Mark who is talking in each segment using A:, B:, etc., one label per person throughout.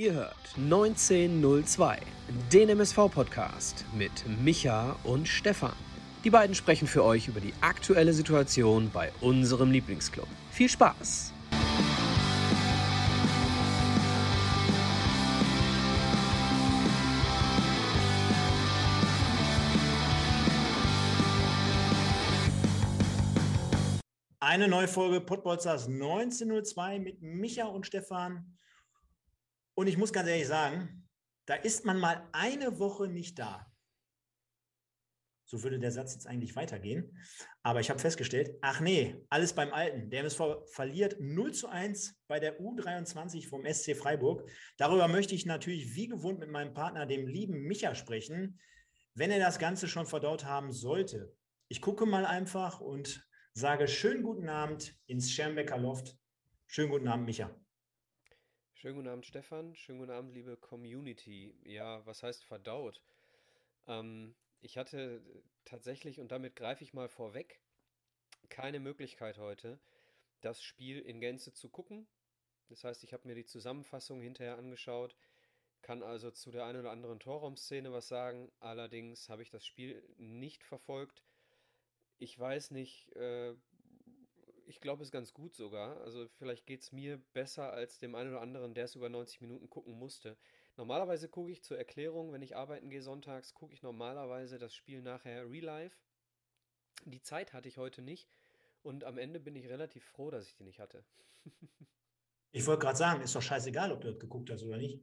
A: Ihr hört 1902, den MSV-Podcast mit Micha und Stefan. Die beiden sprechen für euch über die aktuelle Situation bei unserem Lieblingsclub. Viel Spaß!
B: Eine neue Folge Podbolzers 1902 mit Micha und Stefan. Und ich muss ganz ehrlich sagen, da ist man mal eine Woche nicht da. So würde der Satz jetzt eigentlich weitergehen. Aber ich habe festgestellt, ach nee, alles beim Alten. Der MSV verliert 0 zu 1 bei der U23 vom SC Freiburg. Darüber möchte ich natürlich wie gewohnt mit meinem Partner, dem lieben Micha, sprechen, wenn er das Ganze schon verdaut haben sollte. Ich gucke mal einfach und sage schönen guten Abend ins Schermbecker Loft. Schönen guten Abend, Micha.
C: Schönen guten Abend, Stefan. Schönen guten Abend, liebe Community. Ja, was heißt verdaut? Ähm, ich hatte tatsächlich, und damit greife ich mal vorweg, keine Möglichkeit heute, das Spiel in Gänze zu gucken. Das heißt, ich habe mir die Zusammenfassung hinterher angeschaut, kann also zu der einen oder anderen Torraumszene was sagen. Allerdings habe ich das Spiel nicht verfolgt. Ich weiß nicht, äh, ich glaube, es ist ganz gut sogar. Also vielleicht geht es mir besser als dem einen oder anderen, der es über 90 Minuten gucken musste. Normalerweise gucke ich zur Erklärung, wenn ich arbeiten gehe sonntags, gucke ich normalerweise das Spiel nachher real life. Die Zeit hatte ich heute nicht und am Ende bin ich relativ froh, dass ich die nicht hatte.
B: ich wollte gerade sagen, ist doch scheißegal, ob du das geguckt hast oder nicht.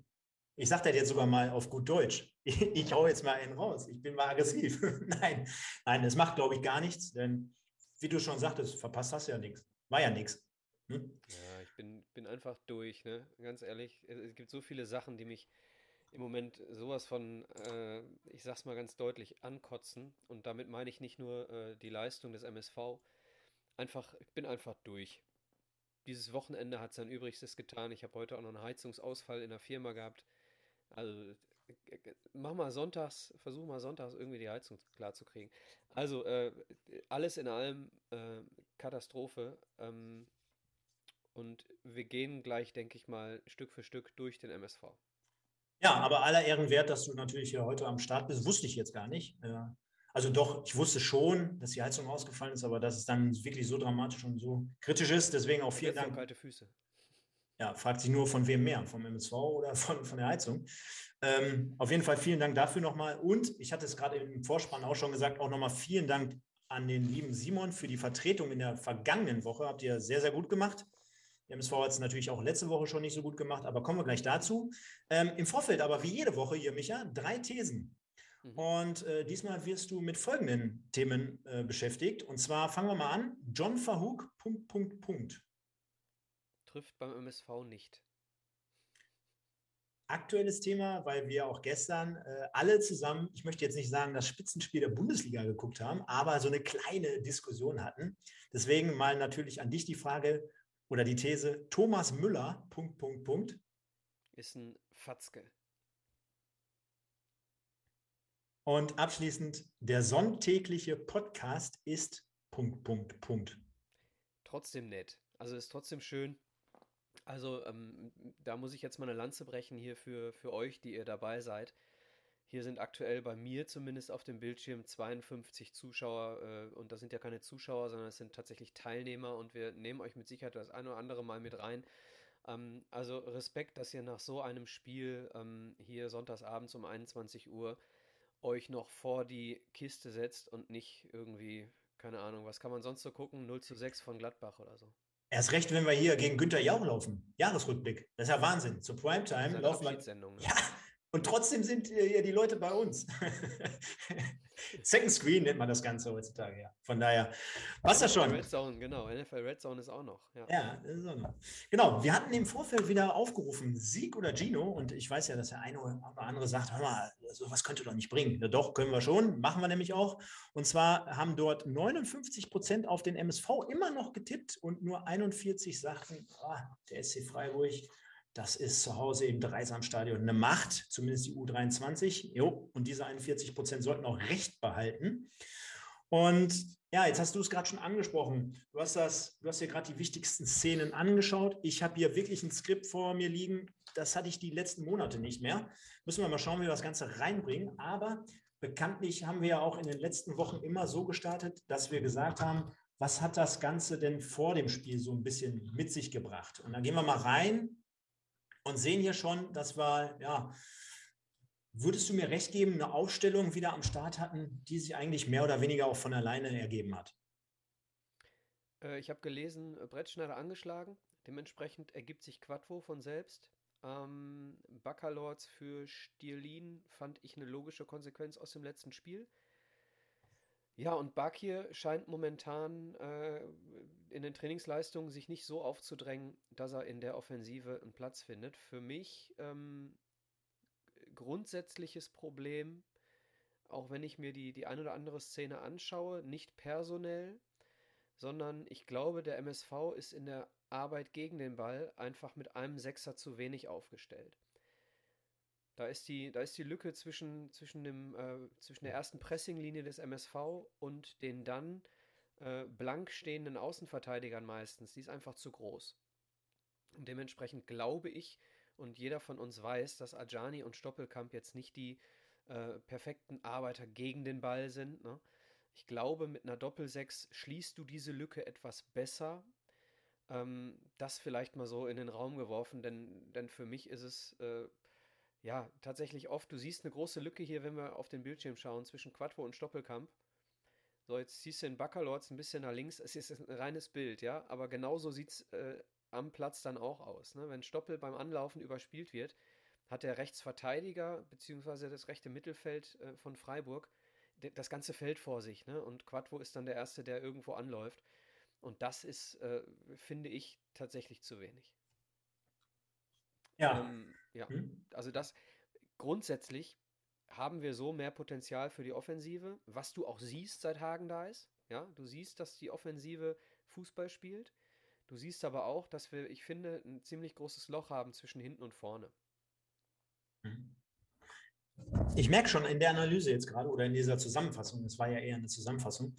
B: Ich sage das jetzt sogar mal auf gut Deutsch. Ich, ich hau jetzt mal einen raus. Ich bin mal aggressiv. nein, nein, das macht, glaube ich, gar nichts, denn wie du schon sagtest, verpasst hast ja nichts. War ja nichts.
C: Hm? Ja, ich bin, bin einfach durch, ne? Ganz ehrlich. Es gibt so viele Sachen, die mich im Moment sowas von, äh, ich sag's mal ganz deutlich, ankotzen. Und damit meine ich nicht nur äh, die Leistung des MSV. Einfach, ich bin einfach durch. Dieses Wochenende hat sein Übrigstes getan. Ich habe heute auch noch einen Heizungsausfall in der Firma gehabt. Also mach mal sonntags, versuch mal sonntags irgendwie die Heizung klar zu kriegen. Also äh, alles in allem äh, Katastrophe. Ähm, und wir gehen gleich, denke ich mal, Stück für Stück durch den MSV.
B: Ja, aber aller Ehren wert, dass du natürlich hier heute am Start bist, wusste ich jetzt gar nicht. Also doch, ich wusste schon, dass die Heizung ausgefallen ist, aber dass es dann wirklich so dramatisch und so kritisch ist. Deswegen auch vielen Dank.
C: kalte Füße.
B: Ja, fragt sich nur, von wem mehr, vom MSV oder von, von der Heizung. Ähm, auf jeden Fall vielen Dank dafür nochmal. Und ich hatte es gerade im Vorspann auch schon gesagt, auch nochmal vielen Dank an den lieben Simon für die Vertretung in der vergangenen Woche. Habt ihr sehr, sehr gut gemacht. Der MSV hat es natürlich auch letzte Woche schon nicht so gut gemacht, aber kommen wir gleich dazu. Ähm, Im Vorfeld aber wie jede Woche hier, Micha, drei Thesen. Mhm. Und äh, diesmal wirst du mit folgenden Themen äh, beschäftigt. Und zwar fangen wir mal an. John Verhoek, Punkt, Punkt, Punkt.
C: Trifft beim MSV nicht
B: aktuelles Thema, weil wir auch gestern äh, alle zusammen, ich möchte jetzt nicht sagen, das Spitzenspiel der Bundesliga geguckt haben, aber so eine kleine Diskussion hatten. Deswegen mal natürlich an dich die Frage oder die These, Thomas Müller, Punkt, Punkt, Punkt.
C: Ist ein Fatzke.
B: Und abschließend, der sonntägliche Podcast ist Punkt, Punkt, Punkt.
C: Trotzdem nett. Also ist trotzdem schön, also ähm, da muss ich jetzt mal eine Lanze brechen hier für, für euch, die ihr dabei seid. Hier sind aktuell bei mir zumindest auf dem Bildschirm 52 Zuschauer äh, und das sind ja keine Zuschauer, sondern es sind tatsächlich Teilnehmer und wir nehmen euch mit Sicherheit das eine oder andere mal mit rein. Ähm, also Respekt, dass ihr nach so einem Spiel ähm, hier sonntagsabends um 21 Uhr euch noch vor die Kiste setzt und nicht irgendwie, keine Ahnung, was kann man sonst so gucken? 0 zu 6 von Gladbach oder so.
B: Erst recht, wenn wir hier gegen Günther Jauch laufen. Jahresrückblick. Das ist ja Wahnsinn. Zur Primetime laufen wir. Ne? Ja, und trotzdem sind hier die Leute bei uns. Second Screen nennt man das Ganze heutzutage, ja. Von daher, was das schon.
C: Red Zone, genau. NFL Red Zone ist auch noch. Ja,
B: ja das ist auch noch. Genau, wir hatten im Vorfeld wieder aufgerufen, Sieg oder Gino. Und ich weiß ja, dass der eine oder andere sagt, hör mal, sowas könnte doch nicht bringen. Ja, doch, können wir schon. Machen wir nämlich auch. Und zwar haben dort 59 Prozent auf den MSV immer noch getippt und nur 41 sagten, oh, der SC Freiburg das ist zu Hause im Dreisamstadion eine Macht, zumindest die U23. Jo, und diese 41 Prozent sollten auch Recht behalten. Und ja, jetzt hast du es gerade schon angesprochen. Du hast das, du hast dir gerade die wichtigsten Szenen angeschaut. Ich habe hier wirklich ein Skript vor mir liegen. Das hatte ich die letzten Monate nicht mehr. Müssen wir mal schauen, wie wir das Ganze reinbringen. Aber bekanntlich haben wir ja auch in den letzten Wochen immer so gestartet, dass wir gesagt haben, was hat das Ganze denn vor dem Spiel so ein bisschen mit sich gebracht? Und dann gehen wir mal rein und sehen hier schon, dass wir, ja, würdest du mir recht geben, eine Aufstellung wieder am Start hatten, die sich eigentlich mehr oder weniger auch von alleine ergeben hat?
C: Äh, ich habe gelesen, äh, Brettschneider angeschlagen. Dementsprechend ergibt sich Quattro von selbst. Ähm, Baccalords für Stierlin fand ich eine logische Konsequenz aus dem letzten Spiel. Ja, und Bakir scheint momentan äh, in den Trainingsleistungen sich nicht so aufzudrängen, dass er in der Offensive einen Platz findet. Für mich ähm, grundsätzliches Problem, auch wenn ich mir die, die ein oder andere Szene anschaue, nicht personell, sondern ich glaube, der MSV ist in der Arbeit gegen den Ball einfach mit einem Sechser zu wenig aufgestellt. Da ist die, da ist die Lücke zwischen, zwischen, dem, äh, zwischen der ersten Pressinglinie des MSV und den dann äh, blank stehenden Außenverteidigern meistens, die ist einfach zu groß. Und dementsprechend glaube ich, und jeder von uns weiß, dass Ajani und Stoppelkamp jetzt nicht die äh, perfekten Arbeiter gegen den Ball sind. Ne? Ich glaube, mit einer Doppelsechs schließt du diese Lücke etwas besser. Ähm, das vielleicht mal so in den Raum geworfen, denn, denn für mich ist es äh, ja, tatsächlich oft. Du siehst eine große Lücke hier, wenn wir auf den Bildschirm schauen, zwischen Quattro und Stoppelkamp. So, jetzt siehst du den Baccalords ein bisschen nach links. Es ist ein reines Bild, ja, aber genauso sieht es äh, am Platz dann auch aus. Ne? Wenn Stoppel beim Anlaufen überspielt wird, hat der Rechtsverteidiger bzw. das rechte Mittelfeld äh, von Freiburg das ganze Feld vor sich. Ne? Und Quattro ist dann der Erste, der irgendwo anläuft. Und das ist, äh, finde ich, tatsächlich zu wenig.
B: Ja. Ähm,
C: ja, hm? also das grundsätzlich haben wir so mehr Potenzial für die Offensive, was du auch siehst, seit Hagen da ist. Ja, du siehst, dass die Offensive Fußball spielt. Du siehst aber auch, dass wir, ich finde, ein ziemlich großes Loch haben zwischen hinten und vorne.
B: Hm. Ich merke schon in der Analyse jetzt gerade oder in dieser Zusammenfassung, es war ja eher eine Zusammenfassung,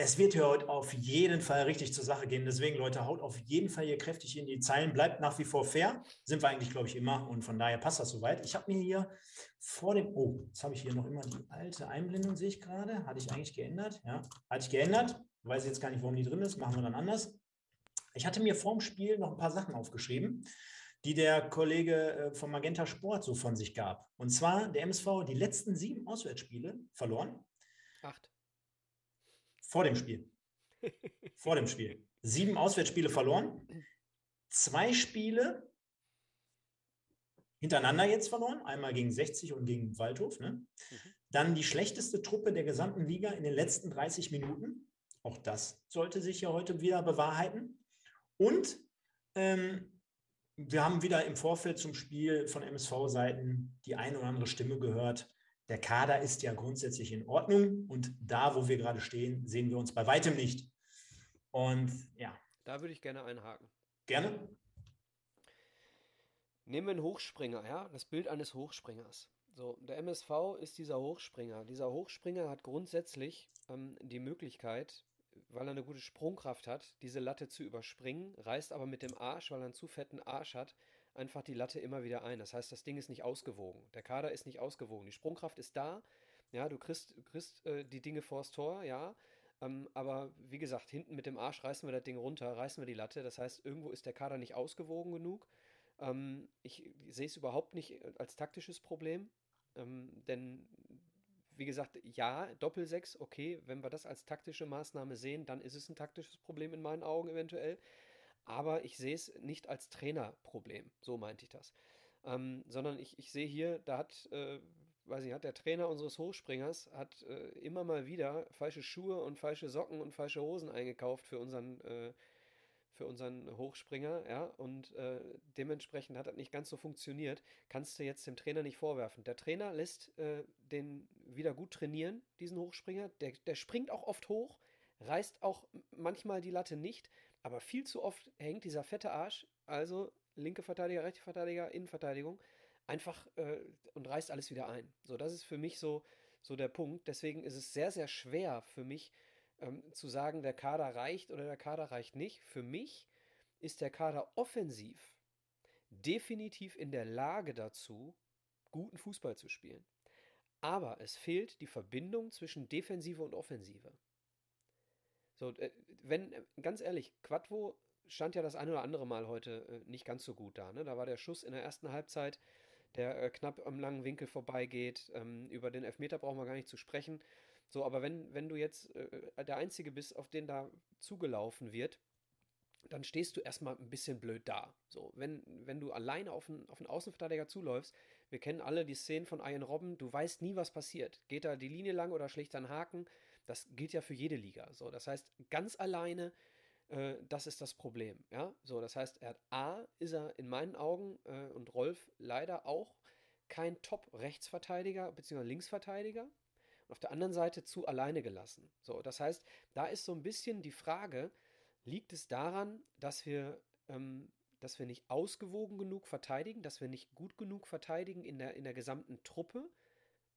B: es wird hier heute auf jeden Fall richtig zur Sache gehen. Deswegen, Leute, haut auf jeden Fall hier kräftig in die Zeilen. Bleibt nach wie vor fair. Sind wir eigentlich, glaube ich, immer. Und von daher passt das soweit. Ich habe mir hier vor dem. Oh, jetzt habe ich hier noch immer die alte Einblendung, sehe ich gerade. Hatte ich eigentlich geändert? Ja, hatte ich geändert. Weiß jetzt gar nicht, warum die drin ist. Machen wir dann anders. Ich hatte mir vorm Spiel noch ein paar Sachen aufgeschrieben, die der Kollege äh, von Magenta Sport so von sich gab. Und zwar der MSV die letzten sieben Auswärtsspiele verloren.
C: Acht.
B: Vor dem Spiel. Vor dem Spiel. Sieben Auswärtsspiele verloren. Zwei Spiele hintereinander jetzt verloren. Einmal gegen 60 und gegen Waldhof. Ne? Mhm. Dann die schlechteste Truppe der gesamten Liga in den letzten 30 Minuten. Auch das sollte sich ja heute wieder bewahrheiten. Und ähm, wir haben wieder im Vorfeld zum Spiel von MSV-Seiten die eine oder andere Stimme gehört, der Kader ist ja grundsätzlich in Ordnung und da, wo wir gerade stehen, sehen wir uns bei weitem nicht. Und ja.
C: Da würde ich gerne einhaken.
B: Gerne.
C: Nehmen wir einen Hochspringer, ja, das Bild eines Hochspringers. So, der MSV ist dieser Hochspringer. Dieser Hochspringer hat grundsätzlich ähm, die Möglichkeit, weil er eine gute Sprungkraft hat, diese Latte zu überspringen, reißt aber mit dem Arsch, weil er einen zu fetten Arsch hat, einfach die Latte immer wieder ein. Das heißt, das Ding ist nicht ausgewogen. Der Kader ist nicht ausgewogen. Die Sprungkraft ist da. Ja, du kriegst, kriegst äh, die Dinge vors Tor, ja. Ähm, aber wie gesagt, hinten mit dem Arsch reißen wir das Ding runter, reißen wir die Latte. Das heißt, irgendwo ist der Kader nicht ausgewogen genug. Ähm, ich sehe es überhaupt nicht als taktisches Problem. Ähm, denn wie gesagt, ja, Doppelsechs, okay, wenn wir das als taktische Maßnahme sehen, dann ist es ein taktisches Problem in meinen Augen eventuell aber ich sehe es nicht als Trainerproblem, so meinte ich das. Ähm, sondern ich, ich sehe hier, da hat, äh, weiß ich, hat der Trainer unseres Hochspringers hat äh, immer mal wieder falsche Schuhe und falsche Socken und falsche Hosen eingekauft für unseren, äh, für unseren Hochspringer, ja, und äh, dementsprechend hat das nicht ganz so funktioniert. Kannst du jetzt dem Trainer nicht vorwerfen. Der Trainer lässt äh, den wieder gut trainieren, diesen Hochspringer. Der, der springt auch oft hoch, reißt auch manchmal die Latte nicht, aber viel zu oft hängt dieser fette Arsch, also linke Verteidiger, rechte Verteidiger, Innenverteidigung, einfach äh, und reißt alles wieder ein. So, das ist für mich so, so der Punkt. Deswegen ist es sehr, sehr schwer für mich ähm, zu sagen, der Kader reicht oder der Kader reicht nicht. Für mich ist der Kader offensiv definitiv in der Lage dazu, guten Fußball zu spielen. Aber es fehlt die Verbindung zwischen Defensive und Offensive. So, äh, wenn, äh, ganz ehrlich, Quadvo stand ja das ein oder andere Mal heute äh, nicht ganz so gut da. Ne? Da war der Schuss in der ersten Halbzeit, der knapp am langen Winkel vorbeigeht. Ähm, über den Elfmeter brauchen wir gar nicht zu sprechen. So, aber wenn, wenn du jetzt der Einzige bist, auf den da zugelaufen wird, dann stehst du erstmal ein bisschen blöd da. So, wenn, wenn du alleine auf einen, auf einen Außenverteidiger zuläufst, wir kennen alle die Szenen von Ian Robben, du weißt nie, was passiert. Geht da die Linie lang oder schlägt er einen Haken? Das gilt ja für jede Liga. So, das heißt, ganz alleine, äh, das ist das Problem. Ja, so, das heißt, er hat A, ist er in meinen Augen äh, und Rolf leider auch kein Top-Rechtsverteidiger bzw. Linksverteidiger. Und auf der anderen Seite zu alleine gelassen. So, das heißt, da ist so ein bisschen die Frage, Liegt es daran, dass wir, ähm, dass wir nicht ausgewogen genug verteidigen, dass wir nicht gut genug verteidigen in der, in der gesamten Truppe?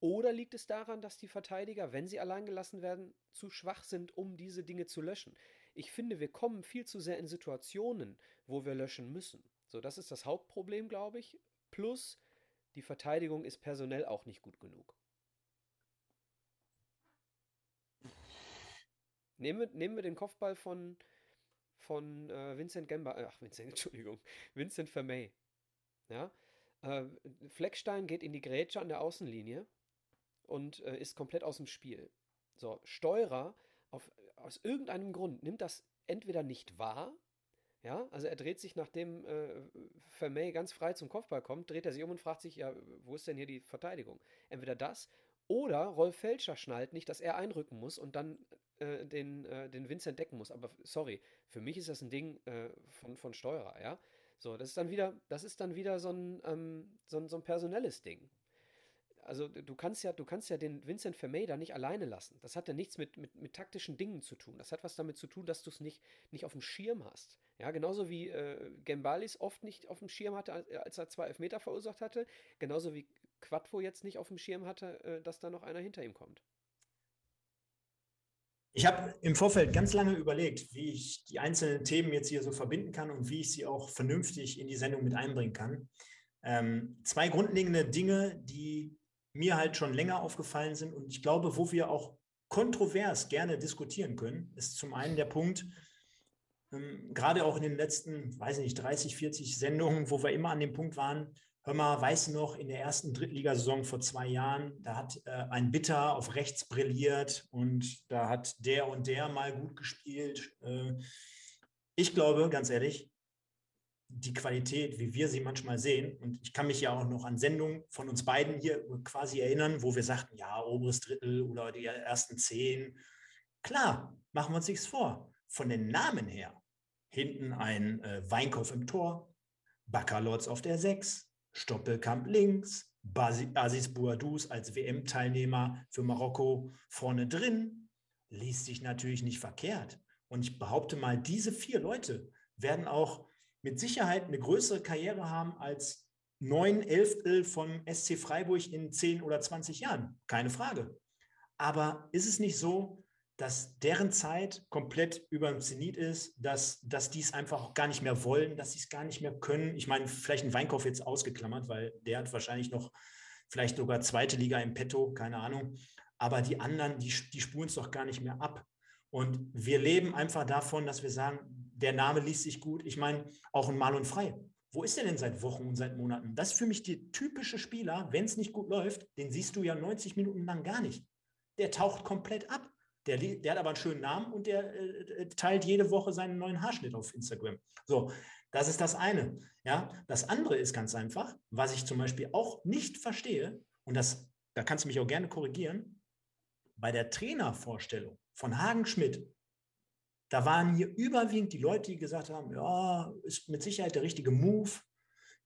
C: Oder liegt es daran, dass die Verteidiger, wenn sie allein gelassen werden, zu schwach sind, um diese Dinge zu löschen? Ich finde, wir kommen viel zu sehr in Situationen, wo wir löschen müssen. So, das ist das Hauptproblem, glaube ich. Plus, die Verteidigung ist personell auch nicht gut genug. Nehmen wir, nehmen wir den Kopfball von, von äh, Vincent Gemba, äh, ach Vincent, Entschuldigung, Vincent Vermey. Ja, äh, Fleckstein geht in die Grätsche an der Außenlinie und äh, ist komplett aus dem Spiel. So, Steurer auf, aus irgendeinem Grund nimmt das entweder nicht wahr, ja, also er dreht sich, nachdem äh, Vermey ganz frei zum Kopfball kommt, dreht er sich um und fragt sich, ja, wo ist denn hier die Verteidigung? Entweder das oder Rolf Felscher schnallt nicht, dass er einrücken muss und dann äh, den, äh, den Vincent decken muss. Aber sorry, für mich ist das ein Ding äh, von, von Steurer, ja. So, das ist dann wieder, das ist dann wieder so ein, ähm, so so ein personelles Ding. Also du kannst ja, du kannst ja den Vincent Vermey da nicht alleine lassen. Das hat ja nichts mit, mit, mit taktischen Dingen zu tun. Das hat was damit zu tun, dass du es nicht, nicht auf dem Schirm hast. Ja, genauso wie äh, Gembalis oft nicht auf dem Schirm hatte, als er zwei Elfmeter verursacht hatte. Genauso wie Quadvo jetzt nicht auf dem Schirm hatte, äh, dass da noch einer hinter ihm kommt.
B: Ich habe im Vorfeld ganz lange überlegt, wie ich die einzelnen Themen jetzt hier so verbinden kann und wie ich sie auch vernünftig in die Sendung mit einbringen kann. Ähm, zwei grundlegende Dinge, die mir halt schon länger aufgefallen sind und ich glaube, wo wir auch kontrovers gerne diskutieren können, ist zum einen der Punkt, ähm, gerade auch in den letzten, weiß ich nicht, 30, 40 Sendungen, wo wir immer an dem Punkt waren, Hör mal, weißt du noch, in der ersten Drittligasaison vor zwei Jahren, da hat äh, ein Bitter auf rechts brilliert und da hat der und der mal gut gespielt. Äh, ich glaube, ganz ehrlich, die Qualität, wie wir sie manchmal sehen, und ich kann mich ja auch noch an Sendungen von uns beiden hier quasi erinnern, wo wir sagten, ja, oberes Drittel oder die ersten zehn. Klar, machen wir uns nichts vor. Von den Namen her, hinten ein äh, Weinkauf im Tor, Baccalords auf der Sechs, Stoppelkamp links, Aziz Bouadouz als WM-Teilnehmer für Marokko vorne drin, liest sich natürlich nicht verkehrt. Und ich behaupte mal, diese vier Leute werden auch mit Sicherheit eine größere Karriere haben als neun Elftel vom SC Freiburg in zehn oder 20 Jahren. Keine Frage. Aber ist es nicht so, dass deren Zeit komplett über dem Zenit ist, dass, dass die es einfach auch gar nicht mehr wollen, dass sie es gar nicht mehr können. Ich meine, vielleicht ein Weinkauf jetzt ausgeklammert, weil der hat wahrscheinlich noch vielleicht sogar zweite Liga im Petto, keine Ahnung. Aber die anderen, die, die spuren es doch gar nicht mehr ab. Und wir leben einfach davon, dass wir sagen, der Name liest sich gut. Ich meine, auch ein Mal und Frei. Wo ist der denn seit Wochen und seit Monaten? Das ist für mich der typische Spieler, wenn es nicht gut läuft, den siehst du ja 90 Minuten lang gar nicht. Der taucht komplett ab. Der, der hat aber einen schönen Namen und der äh, teilt jede Woche seinen neuen Haarschnitt auf Instagram. So, das ist das eine. Ja, das andere ist ganz einfach, was ich zum Beispiel auch nicht verstehe, und das, da kannst du mich auch gerne korrigieren, bei der Trainervorstellung von Hagen Schmidt, da waren hier überwiegend die Leute, die gesagt haben, ja, ist mit Sicherheit der richtige Move,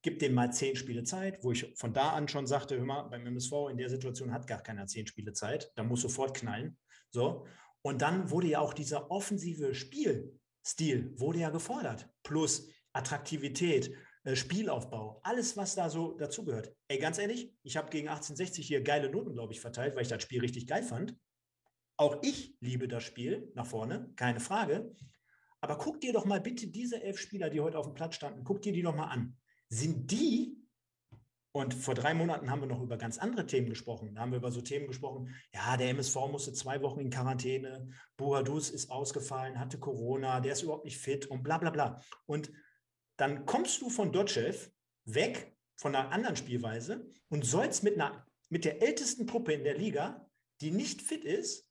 B: gib dem mal zehn Spiele Zeit, wo ich von da an schon sagte, hör mal, beim MSV in der Situation hat gar keiner zehn Spiele Zeit, da muss sofort knallen. So. Und dann wurde ja auch dieser offensive Spielstil wurde ja gefordert. Plus Attraktivität, äh, Spielaufbau, alles, was da so dazugehört. Ey, ganz ehrlich, ich habe gegen 1860 hier geile Noten, glaube ich, verteilt, weil ich das Spiel richtig geil fand. Auch ich liebe das Spiel nach vorne, keine Frage. Aber guck dir doch mal bitte diese elf Spieler, die heute auf dem Platz standen, guck dir die doch mal an. Sind die, und vor drei Monaten haben wir noch über ganz andere Themen gesprochen. Da haben wir über so Themen gesprochen, ja, der MSV musste zwei Wochen in Quarantäne, Buhadus ist ausgefallen, hatte Corona, der ist überhaupt nicht fit und bla bla bla. Und dann kommst du von Dotschew weg von einer anderen Spielweise und sollst mit, einer, mit der ältesten Truppe in der Liga, die nicht fit ist,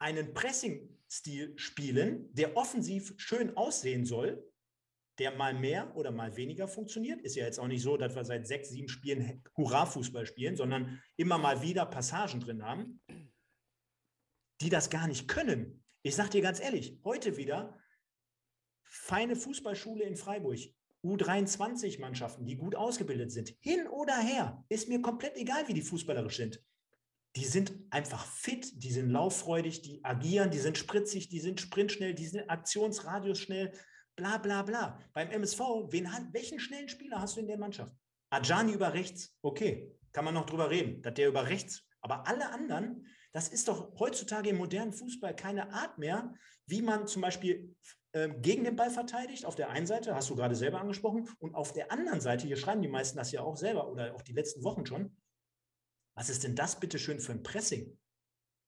B: einen Pressing-Stil spielen, der offensiv schön aussehen soll, der mal mehr oder mal weniger funktioniert. Ist ja jetzt auch nicht so, dass wir seit sechs, sieben Spielen Hurra-Fußball spielen, sondern immer mal wieder Passagen drin haben, die das gar nicht können. Ich sage dir ganz ehrlich, heute wieder feine Fußballschule in Freiburg. U23-Mannschaften, die gut ausgebildet sind, hin oder her, ist mir komplett egal, wie die fußballerisch sind. Die sind einfach fit, die sind lauffreudig, die agieren, die sind spritzig, die sind sprintschnell, die sind Aktionsradius schnell, bla bla bla. Beim MSV, wen, welchen schnellen Spieler hast du in der Mannschaft? Ajani über rechts, okay, kann man noch drüber reden, dass der über rechts, aber alle anderen, das ist doch heutzutage im modernen Fußball keine Art mehr, wie man zum Beispiel ähm, gegen den Ball verteidigt. Auf der einen Seite, hast du gerade selber angesprochen, und auf der anderen Seite, hier schreiben die meisten das ja auch selber oder auch die letzten Wochen schon. Was ist denn das bitte schön für ein Pressing?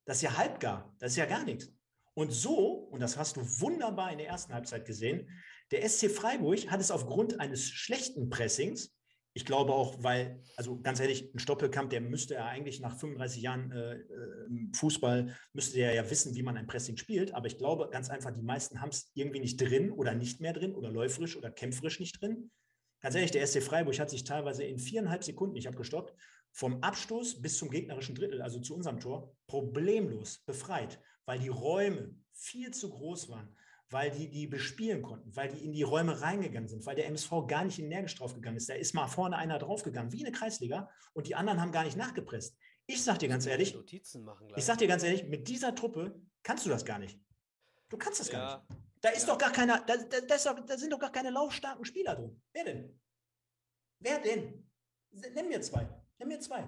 B: Das ist ja halbgar, das ist ja gar nichts. Und so, und das hast du wunderbar in der ersten Halbzeit gesehen, der SC Freiburg hat es aufgrund eines schlechten Pressings ich glaube auch, weil, also ganz ehrlich, ein Stoppelkamp, der müsste ja eigentlich nach 35 Jahren äh, äh Fußball, müsste der ja wissen, wie man ein Pressing spielt. Aber ich glaube ganz einfach, die meisten haben es irgendwie nicht drin oder nicht mehr drin oder läuferisch oder kämpferisch nicht drin. Ganz ehrlich, der SC Freiburg hat sich teilweise in viereinhalb Sekunden, ich habe gestoppt, vom Abstoß bis zum gegnerischen Drittel, also zu unserem Tor, problemlos befreit, weil die Räume viel zu groß waren weil die die bespielen konnten, weil die in die Räume reingegangen sind, weil der MSV gar nicht energisch draufgegangen ist. Da ist mal vorne einer draufgegangen, wie eine Kreisliga, und die anderen haben gar nicht nachgepresst. Ich sag dir ganz ehrlich, ich sag dir ganz ehrlich, mit dieser Truppe kannst du das gar nicht. Du kannst das ja, gar nicht. Da ist ja. doch gar keiner, da, da, da, da, sind doch gar keine laufstarken Spieler drin. Wer denn? Wer denn? Nimm mir zwei. Nimm mir zwei.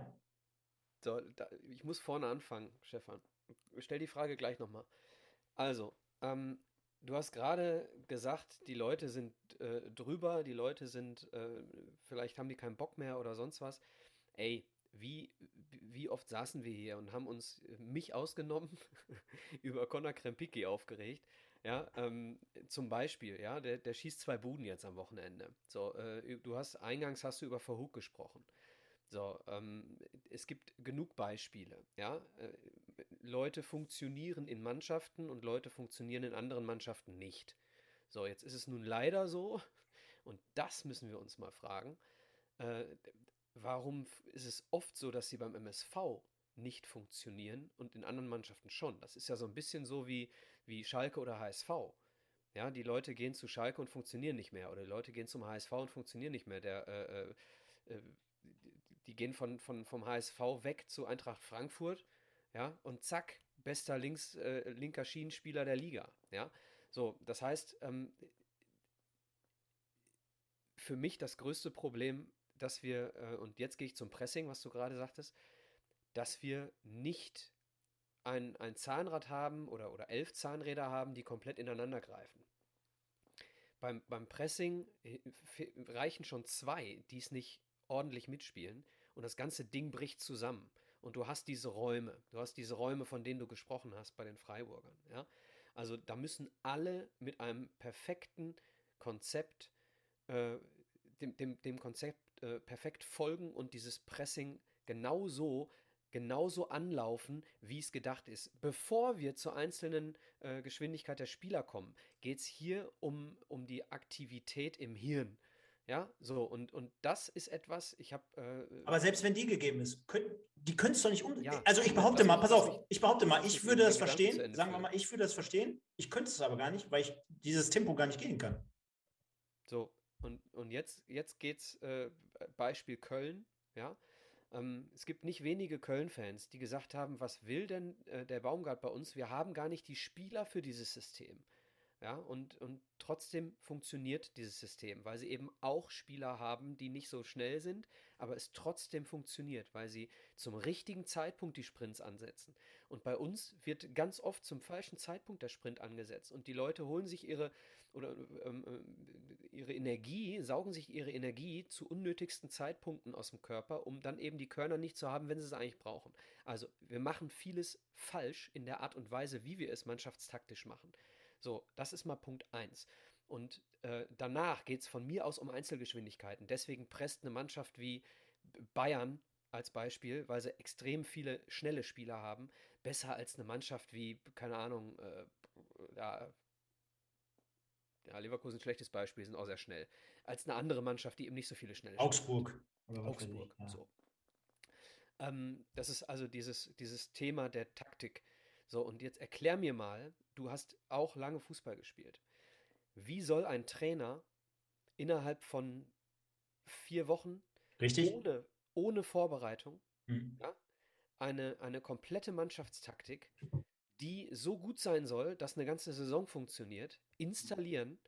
C: So, da, ich muss vorne anfangen, Stefan. Stell die Frage gleich nochmal. Also, ähm, Du hast gerade gesagt, die Leute sind äh, drüber, die Leute sind, äh, vielleicht haben die keinen Bock mehr oder sonst was. Ey, wie, wie oft saßen wir hier und haben uns, äh, mich ausgenommen, über Conor Krempicki aufgeregt. Ja, ähm, zum Beispiel, ja, der, der schießt zwei Buden jetzt am Wochenende. So, äh, du hast, eingangs hast du über Verhug gesprochen. So, ähm, es gibt genug Beispiele, ja. Äh, Leute funktionieren in Mannschaften und Leute funktionieren in anderen Mannschaften nicht. So, jetzt ist es nun leider so, und das müssen wir uns mal fragen, äh, warum ist es oft so, dass sie beim MSV nicht funktionieren und in anderen Mannschaften schon? Das ist ja so ein bisschen so wie, wie Schalke oder HSV. Ja, die Leute gehen zu Schalke und funktionieren nicht mehr, oder die Leute gehen zum HSV und funktionieren nicht mehr. Der, äh, äh, äh die gehen von, von, vom HSV weg zu Eintracht Frankfurt ja, und zack, bester links, äh, linker Schienenspieler der Liga, ja. So, das heißt, ähm, für mich das größte Problem, dass wir, äh, und jetzt gehe ich zum Pressing, was du gerade sagtest, dass wir nicht ein, ein Zahnrad haben oder, oder elf Zahnräder haben, die komplett ineinander greifen. Beim, beim Pressing äh, reichen schon zwei, die es nicht ordentlich mitspielen und das ganze Ding bricht zusammen und du hast diese Räume, du hast diese Räume, von denen du gesprochen hast bei den Freiburgern. Ja? Also da müssen alle mit einem perfekten Konzept, äh, dem, dem, dem Konzept äh, perfekt folgen und dieses Pressing genauso genauso anlaufen, wie es gedacht ist. Bevor wir zur einzelnen äh, Geschwindigkeit der Spieler kommen, geht es hier um, um die Aktivität im Hirn. Ja, so, und, und das ist etwas, ich habe.
B: Äh, Aber selbst wenn die gegeben ist, können, die können es doch nicht um. Ja, also ich behaupte mal, pass auf, ich behaupte mal, ich würde das verstehen, sagen wir mal, ich würde das verstehen, ich könnte es aber gar nicht, weil ich dieses Tempo gar nicht gehen kann.
C: So, und, und jetzt, jetzt geht's, äh, Beispiel Köln, ja. Ähm, es gibt nicht wenige Köln-Fans, die gesagt haben, was will denn äh, der Baumgart bei uns? Wir haben gar nicht die Spieler für dieses System. Ja, und, und trotzdem funktioniert dieses System, weil sie eben auch Spieler haben, die nicht so schnell sind, aber es trotzdem funktioniert, weil sie zum richtigen Zeitpunkt die Sprints ansetzen. Und bei uns wird ganz oft zum falschen Zeitpunkt der Sprint angesetzt und die Leute holen sich ihre oder ähm, äh, ihre Energie, saugen sich ihre Energie zu unnötigsten Zeitpunkten aus dem Körper, um dann eben die Körner nicht zu haben, wenn sie es eigentlich brauchen. Also wir machen vieles falsch in der Art und Weise, wie wir es mannschaftstaktisch machen. So, das ist mal Punkt 1. Und äh, danach geht es von mir aus um Einzelgeschwindigkeiten. Deswegen presst eine Mannschaft wie Bayern als Beispiel, weil sie extrem viele schnelle Spieler haben, besser als eine Mannschaft wie, keine Ahnung, äh, ja, ja, Leverkusen ein schlechtes Beispiel, sind auch sehr schnell, als eine andere Mannschaft, die eben nicht so viele schnelle
B: Augsburg.
C: Augsburg, ja. so. Ähm, das ist also dieses, dieses Thema der Taktik. So, und jetzt erklär mir mal, du hast auch lange Fußball gespielt. Wie soll ein Trainer innerhalb von vier Wochen
B: Richtig?
C: Ohne, ohne Vorbereitung
B: Mhm.
C: ja, eine, eine komplette Mannschaftstaktik, die so gut sein soll, dass eine ganze Saison funktioniert, installieren?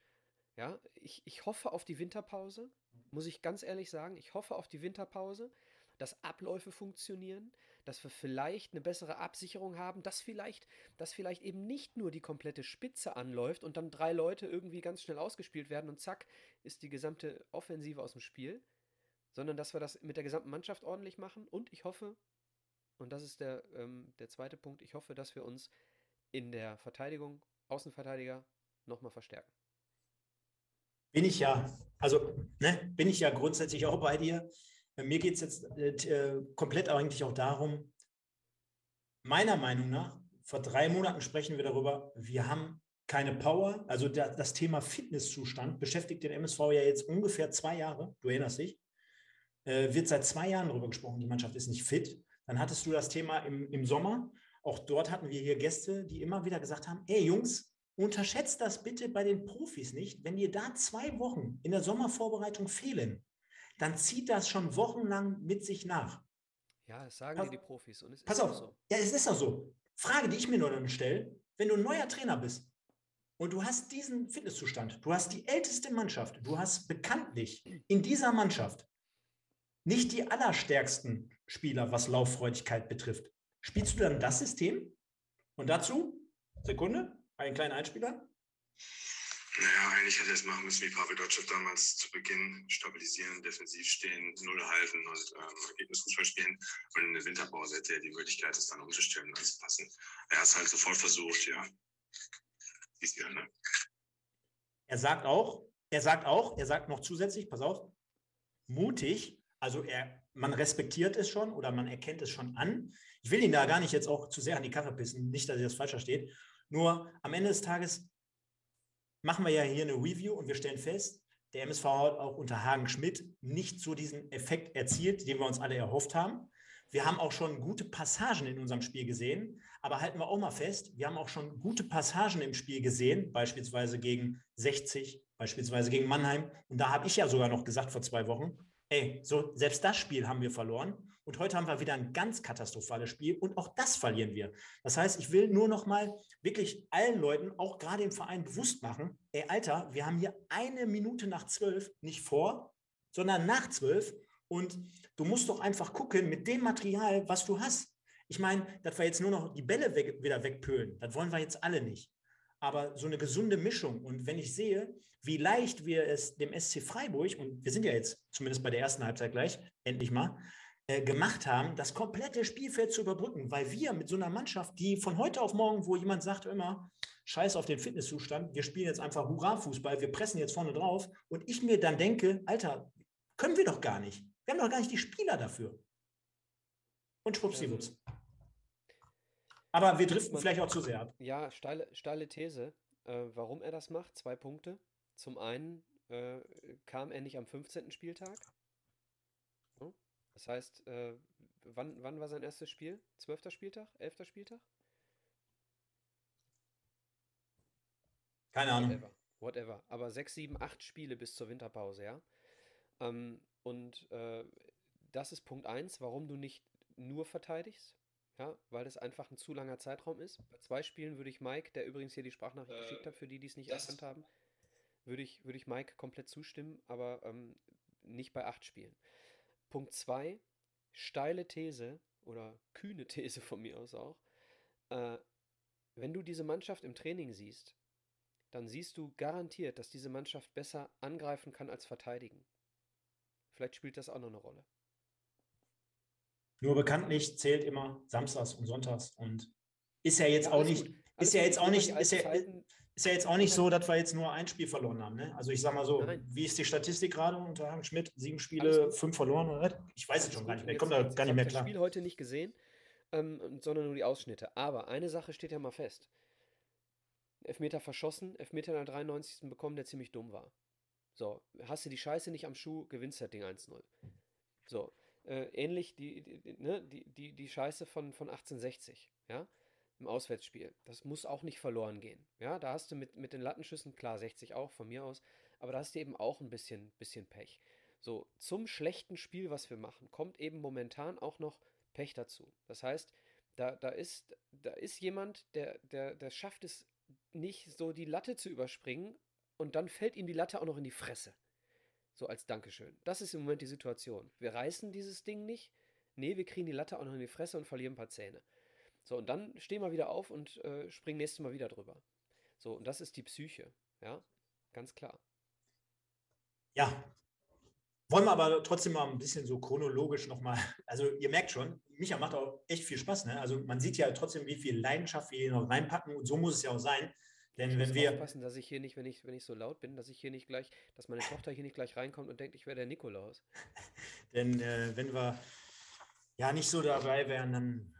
C: Ja, ich, ich hoffe auf die Winterpause, muss ich ganz ehrlich sagen. Ich hoffe auf die Winterpause, dass Abläufe funktionieren, dass wir vielleicht eine bessere Absicherung haben, dass vielleicht, dass vielleicht eben nicht nur die komplette Spitze anläuft und dann drei Leute irgendwie ganz schnell ausgespielt werden und zack, ist die gesamte Offensive aus dem Spiel, sondern dass wir das mit der gesamten Mannschaft ordentlich machen und ich hoffe, und das ist der, ähm, der zweite Punkt, ich hoffe, dass wir uns in der Verteidigung, Außenverteidiger, nochmal verstärken.
B: Bin ich ja, also ne, bin ich ja grundsätzlich auch bei dir. Mir geht es jetzt äh, komplett eigentlich auch darum, meiner Meinung nach, vor drei Monaten sprechen wir darüber, wir haben keine Power. Also der, das Thema Fitnesszustand beschäftigt den MSV ja jetzt ungefähr zwei Jahre, du erinnerst dich. Äh, wird seit zwei Jahren darüber gesprochen, die Mannschaft ist nicht fit. Dann hattest du das Thema im, im Sommer. Auch dort hatten wir hier Gäste, die immer wieder gesagt haben, ey Jungs, unterschätzt das bitte bei den Profis nicht. Wenn dir da zwei Wochen in der Sommervorbereitung fehlen, dann zieht das schon wochenlang mit sich nach.
C: Ja, das sagen
B: pass,
C: dir die Profis. Und es
B: pass
C: ist
B: auf,
C: so.
B: ja, es ist auch so. Frage, die ich mir nur dann stelle, wenn du ein neuer Trainer bist und du hast diesen Fitnesszustand, du hast die älteste Mannschaft, du hast bekanntlich in dieser Mannschaft nicht die allerstärksten Spieler, was Lauffreudigkeit betrifft. Spielst du dann das System? Und dazu, Sekunde, einen kleinen Einspieler.
D: Naja, eigentlich hätte er es machen müssen wie Pavel Dotschew damals zu Beginn. Stabilisieren, defensiv stehen, Null halten und ähm, Ergebnisfußball spielen. Und in der Winterpause hätte er die Möglichkeit, es dann umzustellen und anzupassen. Er hat es halt sofort versucht, ja. Siehst du ne?
B: Er sagt auch, er sagt auch, er sagt noch zusätzlich, pass auf, mutig, also er, man respektiert es schon oder man erkennt es schon an. Ich will ihn da gar nicht jetzt auch zu sehr an die Karre pissen, nicht, dass ihr das falsch versteht. Nur am Ende des Tages machen wir ja hier eine Review und wir stellen fest, der MSV hat auch unter Hagen Schmidt nicht so diesen Effekt erzielt, den wir uns alle erhofft haben. Wir haben auch schon gute Passagen in unserem Spiel gesehen, aber halten wir auch mal fest, wir haben auch schon gute Passagen im Spiel gesehen, beispielsweise gegen 60, beispielsweise gegen Mannheim. Und da habe ich ja sogar noch gesagt vor zwei Wochen, ey, so selbst das Spiel haben wir verloren. Und heute haben wir wieder ein ganz katastrophales Spiel und auch das verlieren wir. Das heißt, ich will nur noch mal wirklich allen Leuten, auch gerade im Verein, bewusst machen, ey, Alter, wir haben hier eine Minute nach zwölf, nicht vor, sondern nach zwölf. Und du musst doch einfach gucken mit dem Material, was du hast. Ich meine, dass wir jetzt nur noch die Bälle weg, wieder wegpölen, das wollen wir jetzt alle nicht. Aber so eine gesunde Mischung. Und wenn ich sehe, wie leicht wir es dem SC Freiburg, und wir sind ja jetzt zumindest bei der ersten Halbzeit gleich, endlich mal, gemacht haben, das komplette Spielfeld zu überbrücken, weil wir mit so einer Mannschaft, die von heute auf morgen, wo jemand sagt immer, scheiß auf den Fitnesszustand, wir spielen jetzt einfach Hurra-Fußball, wir pressen jetzt vorne drauf und ich mir dann denke, Alter, können wir doch gar nicht. Wir haben doch gar nicht die Spieler dafür. Und schwuppsiwupps. Ähm, Aber wir driften vielleicht auch zu sehr ab.
C: Ja, steile, steile These. Äh, warum er das macht, zwei Punkte. Zum einen äh, kam er nicht am 15. Spieltag. Das heißt, äh, wann, wann war sein erstes Spiel? Zwölfter Spieltag? Elfter Spieltag?
B: Keine Ahnung.
C: Whatever. Whatever. Aber sechs, sieben, acht Spiele bis zur Winterpause, ja. Ähm, und äh, das ist Punkt eins, warum du nicht nur verteidigst. ja, weil das einfach ein zu langer Zeitraum ist. Bei zwei Spielen würde ich Mike, der übrigens hier die Sprachnachricht äh, geschickt hat, für die, die es nicht erkannt haben, würde ich, würde ich Mike komplett zustimmen, aber ähm, nicht bei acht Spielen. Punkt zwei, steile These oder kühne These von mir aus auch. Äh, wenn du diese Mannschaft im Training siehst, dann siehst du garantiert, dass diese Mannschaft besser angreifen kann als verteidigen. Vielleicht spielt das auch noch eine Rolle.
B: Nur bekanntlich zählt immer Samstags und Sonntags und ist ja jetzt ja, auch nicht, ist ja jetzt auch nicht, ist ja, ist ja jetzt auch nicht so, dass wir jetzt nur ein Spiel verloren haben. Ne? Also ich sag mal so, Nein. wie ist die Statistik gerade unter Hagen Schmidt? Sieben Spiele, fünf verloren oder Ich weiß es schon gar nicht mehr. Ich komme da gar nicht mehr klar.
C: Ich habe das Spiel heute nicht gesehen, ähm, sondern nur die Ausschnitte. Aber eine Sache steht ja mal fest. Elfmeter verschossen, Elfmeter in der 93. bekommen, der ziemlich dumm war. So, hast du die Scheiße nicht am Schuh, gewinnst das Ding 1-0. So, äh, ähnlich die, die, ne, die, die, die Scheiße von, von 1860, ja, im Auswärtsspiel. Das muss auch nicht verloren gehen. Ja, da hast du mit, mit den Lattenschüssen, klar, 60 auch von mir aus, aber da hast du eben auch ein bisschen, bisschen Pech. So, zum schlechten Spiel, was wir machen, kommt eben momentan auch noch Pech dazu. Das heißt, da, da, ist, da ist jemand, der, der, der schafft es nicht, so die Latte zu überspringen und dann fällt ihm die Latte auch noch in die Fresse. So als Dankeschön. Das ist im Moment die Situation. Wir reißen dieses Ding nicht. Nee, wir kriegen die Latte auch noch in die Fresse und verlieren ein paar Zähne. So, und dann stehen wir wieder auf und äh, springen nächstes Mal wieder drüber. So, und das ist die Psyche. Ja, ganz klar.
B: Ja. Wollen wir aber trotzdem mal ein bisschen so chronologisch nochmal. Also, ihr merkt schon, Micha macht auch echt viel Spaß. Ne? Also, man sieht ja trotzdem, wie viel Leidenschaft wir hier noch reinpacken. Und so muss es ja auch sein. Denn ich wenn muss wir.
C: aufpassen, dass ich hier nicht, wenn ich, wenn ich so laut bin, dass ich hier nicht gleich, dass meine Tochter hier nicht gleich reinkommt und denkt, ich wäre der Nikolaus.
B: Denn äh, wenn wir ja nicht so dabei wären, dann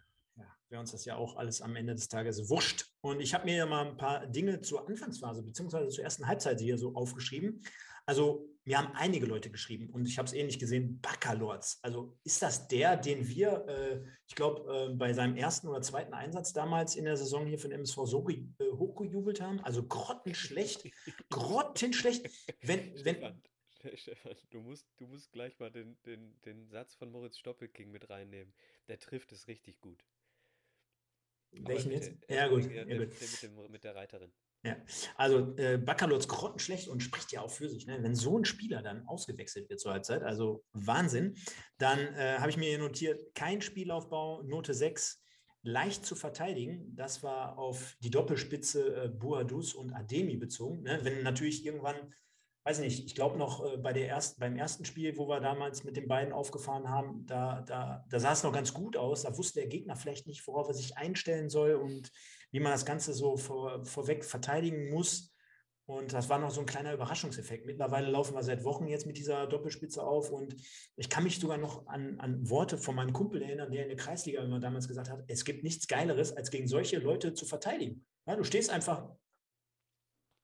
B: wäre uns das ja auch alles am Ende des Tages wurscht. Und ich habe mir ja mal ein paar Dinge zur Anfangsphase beziehungsweise zur ersten Halbzeit hier so aufgeschrieben. Also mir haben einige Leute geschrieben und ich habe es ähnlich gesehen, Baccalords. Also ist das der, den wir, äh, ich glaube, äh, bei seinem ersten oder zweiten Einsatz damals in der Saison hier von MSV so äh, hochgejubelt haben? Also grottenschlecht, grottenschlecht. Wenn, wenn, Stefan,
C: Stefan, du musst, du musst gleich mal den, den, den Satz von Moritz Stoppelking mit reinnehmen. Der trifft es richtig gut.
B: Welchen jetzt? Ja, gut. Ja,
C: gut. Mit, dem, mit der Reiterin.
B: Ja, also äh, Baccalords grottenschlecht und spricht ja auch für sich. Ne? Wenn so ein Spieler dann ausgewechselt wird zur Halbzeit, also Wahnsinn, dann äh, habe ich mir hier notiert, kein Spielaufbau, Note 6, leicht zu verteidigen. Das war auf die Doppelspitze äh, Buadus und Ademi bezogen. Ne? Wenn natürlich irgendwann, weiß nicht, ich glaube noch äh, bei der ersten, beim ersten Spiel, wo wir damals mit den beiden aufgefahren haben, da, da, da sah es noch ganz gut aus. Da wusste der Gegner vielleicht nicht, worauf er sich einstellen soll und wie man das Ganze so vor, vorweg verteidigen muss. Und das war noch so ein kleiner Überraschungseffekt. Mittlerweile laufen wir seit Wochen jetzt mit dieser Doppelspitze auf und ich kann mich sogar noch an, an Worte von meinem Kumpel erinnern, der in der Kreisliga immer damals gesagt hat, es gibt nichts Geileres, als gegen solche Leute zu verteidigen. Ja, du stehst einfach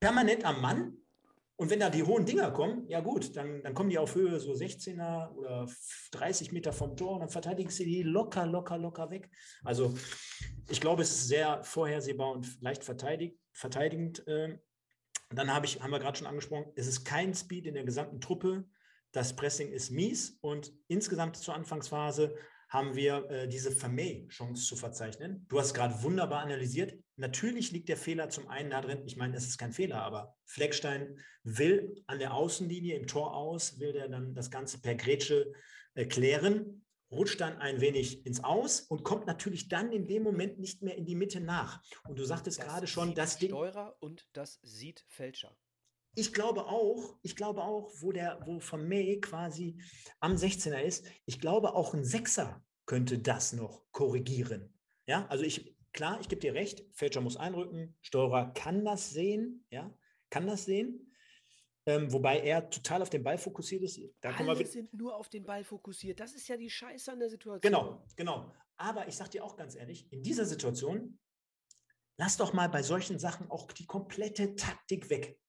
B: permanent am Mann und wenn da die hohen Dinger kommen, ja gut, dann, dann kommen die auf Höhe so 16er oder 30 Meter vom Tor und dann verteidigst du die locker, locker, locker weg. Also ich glaube, es ist sehr vorhersehbar und leicht verteidigt, verteidigend. Ähm. Dann habe ich, haben wir gerade schon angesprochen, es ist kein Speed in der gesamten Truppe. Das Pressing ist mies und insgesamt zur Anfangsphase haben wir äh, diese Vermey-Chance zu verzeichnen. Du hast gerade wunderbar analysiert. Natürlich liegt der Fehler zum einen da drin, ich meine, es ist kein Fehler, aber Fleckstein will an der Außenlinie im Tor aus, will der dann das Ganze per Grätsche äh, klären, rutscht dann ein wenig ins Aus und kommt natürlich dann in dem Moment nicht mehr in die Mitte nach. Und du sagtest gerade schon, dass
C: Ding. Steurer und das sieht Fälscher.
B: Ich glaube auch, ich glaube auch, wo der, wo von May quasi am 16er ist, ich glaube auch ein Sechser könnte das noch korrigieren. Ja, also ich, klar, ich gebe dir recht, Fälscher muss einrücken, Steuerer kann das sehen, ja, kann das sehen. Ähm, wobei er total auf den Ball fokussiert ist.
C: Da Alle wir sind nur auf den Ball fokussiert. Das ist ja die Scheiße an der Situation.
B: Genau, genau. Aber ich sage dir auch ganz ehrlich, in dieser Situation, lass doch mal bei solchen Sachen auch die komplette Taktik weg.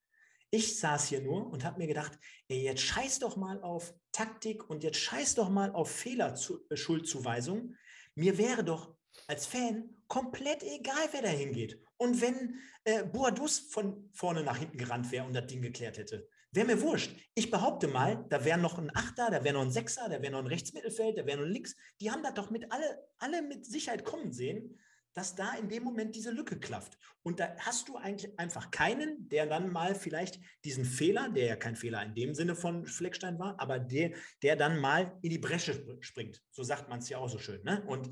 B: Ich saß hier nur und habe mir gedacht, ey, jetzt scheiß doch mal auf Taktik und jetzt scheiß doch mal auf Fehlerschuldzuweisung. Äh, mir wäre doch als Fan komplett egal, wer da hingeht. Und wenn äh, Boadus von vorne nach hinten gerannt wäre und das Ding geklärt hätte, Wäre mir wurscht. Ich behaupte mal, da wäre noch ein Achter, da wäre noch ein Sechser, da wäre noch ein Rechtsmittelfeld, da wäre noch ein Links. Die haben da doch mit alle, alle mit Sicherheit kommen sehen, dass da in dem Moment diese Lücke klafft. Und da hast du eigentlich einfach keinen, der dann mal vielleicht diesen Fehler, der ja kein Fehler in dem Sinne von Fleckstein war, aber der, der dann mal in die Bresche springt. So sagt man es ja auch so schön. Ne? Und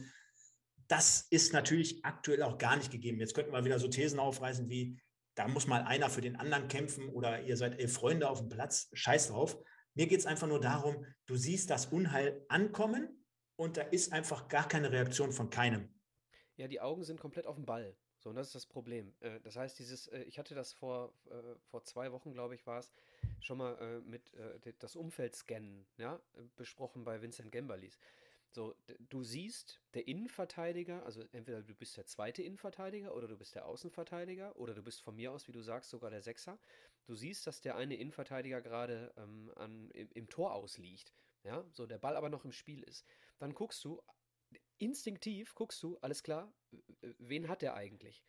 B: das ist natürlich aktuell auch gar nicht gegeben. Jetzt könnten wir wieder so Thesen aufreißen wie, da muss mal einer für den anderen kämpfen oder ihr seid elf Freunde auf dem Platz, scheiß drauf. Mir geht es einfach nur darum, du siehst das Unheil ankommen und da ist einfach gar keine Reaktion von keinem.
C: Ja, die Augen sind komplett auf dem Ball. So, und das ist das Problem. Äh, das heißt, dieses, äh, ich hatte das vor, äh, vor zwei Wochen, glaube ich, war es, schon mal mit das Umfeld scannen, ja, besprochen bei Vincent Gemberlis. So, du siehst, der Innenverteidiger, also entweder du bist der zweite Innenverteidiger oder du bist der Außenverteidiger oder du bist von mir aus, wie du sagst, sogar der Sechser. Du siehst, dass der eine Innenverteidiger gerade ähm, an, im, im Tor ausliegt. Ja, so der Ball aber noch im Spiel ist. Dann guckst du, instinktiv guckst du, alles klar, wen hat der eigentlich?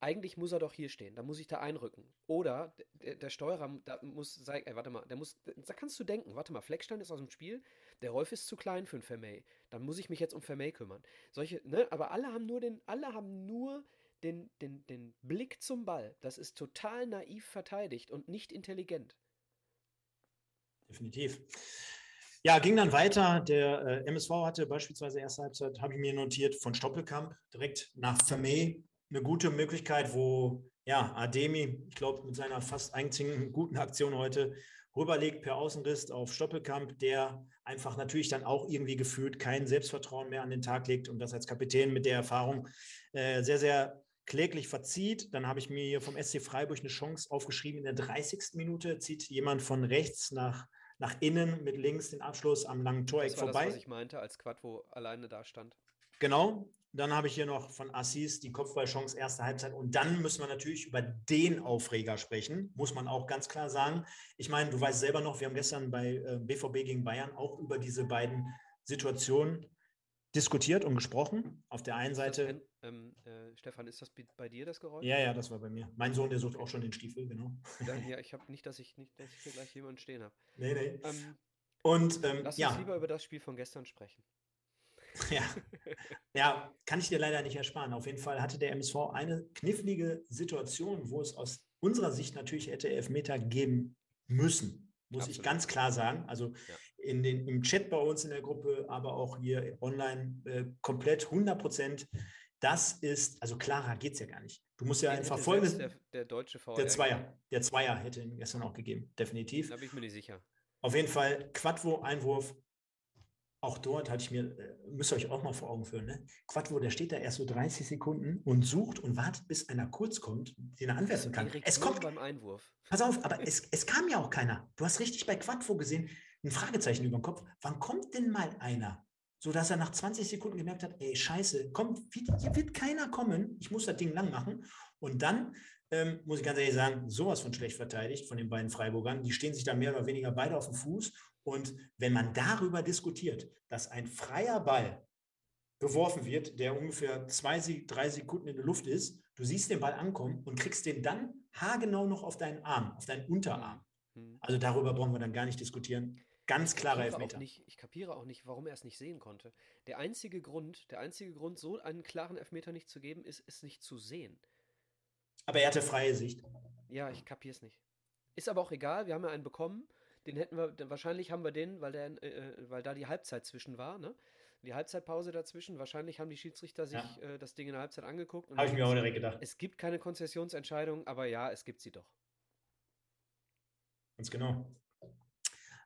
C: Eigentlich muss er doch hier stehen, da muss ich da einrücken. Oder der, der Steuerer da muss sagen, ey, warte mal, der muss, da kannst du denken, warte mal, Fleckstein ist aus dem Spiel, der Rolf ist zu klein für einen Vermey, dann muss ich mich jetzt um Vermey kümmern. Solche, ne, aber alle haben nur den, alle haben nur den, den, den Blick zum Ball. Das ist total naiv verteidigt und nicht intelligent.
B: Definitiv. Ja, ging dann weiter. Der äh, MSV hatte beispielsweise erste Halbzeit, habe ich mir notiert, von Stoppelkamp direkt nach Vermey eine gute Möglichkeit, wo ja, Ademi, ich glaube, mit seiner fast einzigen guten Aktion heute rüberlegt per Außenriss auf Stoppelkamp, der einfach natürlich dann auch irgendwie gefühlt kein Selbstvertrauen mehr an den Tag legt und das als Kapitän mit der Erfahrung äh, sehr, sehr kläglich verzieht. Dann habe ich mir hier vom SC Freiburg eine Chance aufgeschrieben. In der 30. Minute zieht jemand von rechts nach nach innen mit links den Abschluss am langen Toreck das war vorbei. Das,
C: was ich meinte, als Quadvo alleine da stand.
B: Genau. Dann habe ich hier noch von Assis die Kopfballchance erste Halbzeit. Und dann müssen wir natürlich über den Aufreger sprechen, muss man auch ganz klar sagen. Ich meine, du weißt selber noch, wir haben gestern bei BVB äh, gegen Bayern auch über diese beiden Situationen diskutiert und gesprochen. Auf der einen Seite.
C: Ähm, äh, Stefan, ist das bei dir das Geräusch?
B: Ja, ja, das war bei mir. Mein Sohn, der sucht auch schon den Stiefel, genau.
C: Ja, ja ich habe nicht, dass ich nicht, dass ich hier gleich jemanden stehen habe.
B: Nee, nee. Ähm, und ähm,
C: lass
B: ja.
C: uns lieber über das Spiel von gestern sprechen.
B: Ja. ja, kann ich dir leider nicht ersparen. Auf jeden Fall hatte der MSV eine knifflige Situation, wo es aus unserer Sicht natürlich hätte Elfmeter geben müssen muss Absolut. ich ganz klar sagen. Also ja. In den, im Chat bei uns in der Gruppe, aber auch hier online äh, komplett 100 Prozent. Das ist, also klarer geht es ja gar nicht. Du musst ja einfach folgendes.
C: Der, der deutsche VR.
B: Der Zweier. Der Zweier hätte ihn gestern auch gegeben, definitiv.
C: Da bin ich mir nicht sicher.
B: Auf jeden Fall Quadvo, Einwurf, auch dort hatte ich mir, äh, müsst ihr euch auch mal vor Augen führen, ne? Quadvo, der steht da erst so 30 Sekunden und sucht und wartet, bis einer kurz kommt, den er anwerfen kann.
C: Es kommt beim Einwurf.
B: Pass auf, aber es, es kam ja auch keiner. Du hast richtig bei Quadvo gesehen, ein Fragezeichen über dem Kopf. Wann kommt denn mal einer? So dass er nach 20 Sekunden gemerkt hat, ey, scheiße, kommt, hier wird keiner kommen, ich muss das Ding lang machen. Und dann ähm, muss ich ganz ehrlich sagen, sowas von schlecht verteidigt von den beiden Freiburgern. Die stehen sich da mehr oder weniger beide auf dem Fuß und wenn man darüber diskutiert, dass ein freier Ball geworfen wird, der ungefähr zwei, drei Sekunden in der Luft ist, du siehst den Ball ankommen und kriegst den dann haargenau noch auf deinen Arm, auf deinen Unterarm. Hm. Also darüber brauchen wir dann gar nicht diskutieren. Ganz klarer Elfmeter.
C: Nicht, ich kapiere auch nicht, warum er es nicht sehen konnte. Der einzige Grund, der einzige Grund, so einen klaren Elfmeter nicht zu geben, ist, es nicht zu sehen.
B: Aber er hatte freie Sicht.
C: Ja, ich kapiere es nicht. Ist aber auch egal, wir haben ja einen bekommen. Den hätten wir, wahrscheinlich haben wir den, weil, der, äh, äh, weil da die Halbzeit zwischen war, ne? Die Halbzeitpause dazwischen, wahrscheinlich haben die Schiedsrichter sich ja. äh, das Ding in der Halbzeit angeguckt.
B: Habe ich mir auch direkt gedacht.
C: Es gibt keine Konzessionsentscheidung, aber ja, es gibt sie doch.
B: Ganz genau.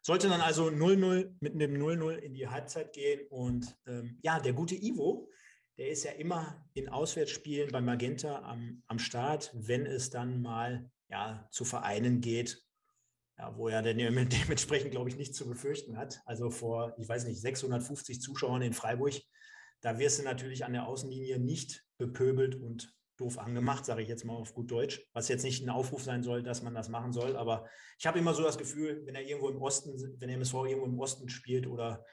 B: Sollte dann also 0-0 mit einem 0-0 in die Halbzeit gehen und ähm, ja, der gute Ivo, der ist ja immer in Auswärtsspielen bei Magenta am, am Start, wenn es dann mal ja, zu Vereinen geht, ja, wo er denn dementsprechend, glaube ich, nichts zu befürchten hat. Also vor, ich weiß nicht, 650 Zuschauern in Freiburg, da wirst du natürlich an der Außenlinie nicht bepöbelt und doof angemacht, sage ich jetzt mal auf gut Deutsch, was jetzt nicht ein Aufruf sein soll, dass man das machen soll, aber ich habe immer so das Gefühl, wenn er irgendwo im Osten, wenn der MSV irgendwo im Osten spielt oder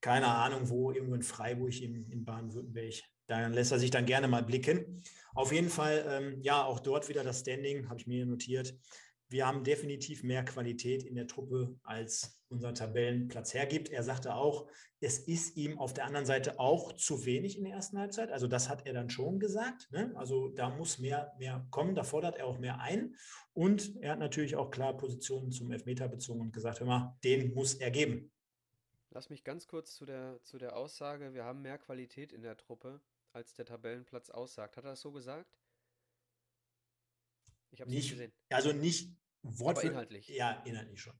B: keine Ahnung wo, irgendwo in Freiburg, in, in Baden-Württemberg, dann lässt er sich dann gerne mal blicken. Auf jeden Fall, ähm, ja, auch dort wieder das Standing, habe ich mir notiert. wir haben definitiv mehr Qualität in der Truppe, als unser Tabellenplatz hergibt. Er sagte auch, es ist ihm auf der anderen Seite auch zu wenig in der ersten Halbzeit. Also das hat er dann schon gesagt. Ne? Also da muss mehr, mehr kommen, da fordert er auch mehr ein. Und er hat natürlich auch klar Positionen zum Elfmeter bezogen und gesagt, hör mal, den muss er geben.
C: Lass mich ganz kurz zu der, zu der Aussage, wir haben mehr Qualität in der Truppe, als der Tabellenplatz aussagt. Hat er das so gesagt?
B: Ich habe es nicht gesehen. Also nicht
C: Wort Aber inhaltlich.
B: Ja, inhaltlich schon.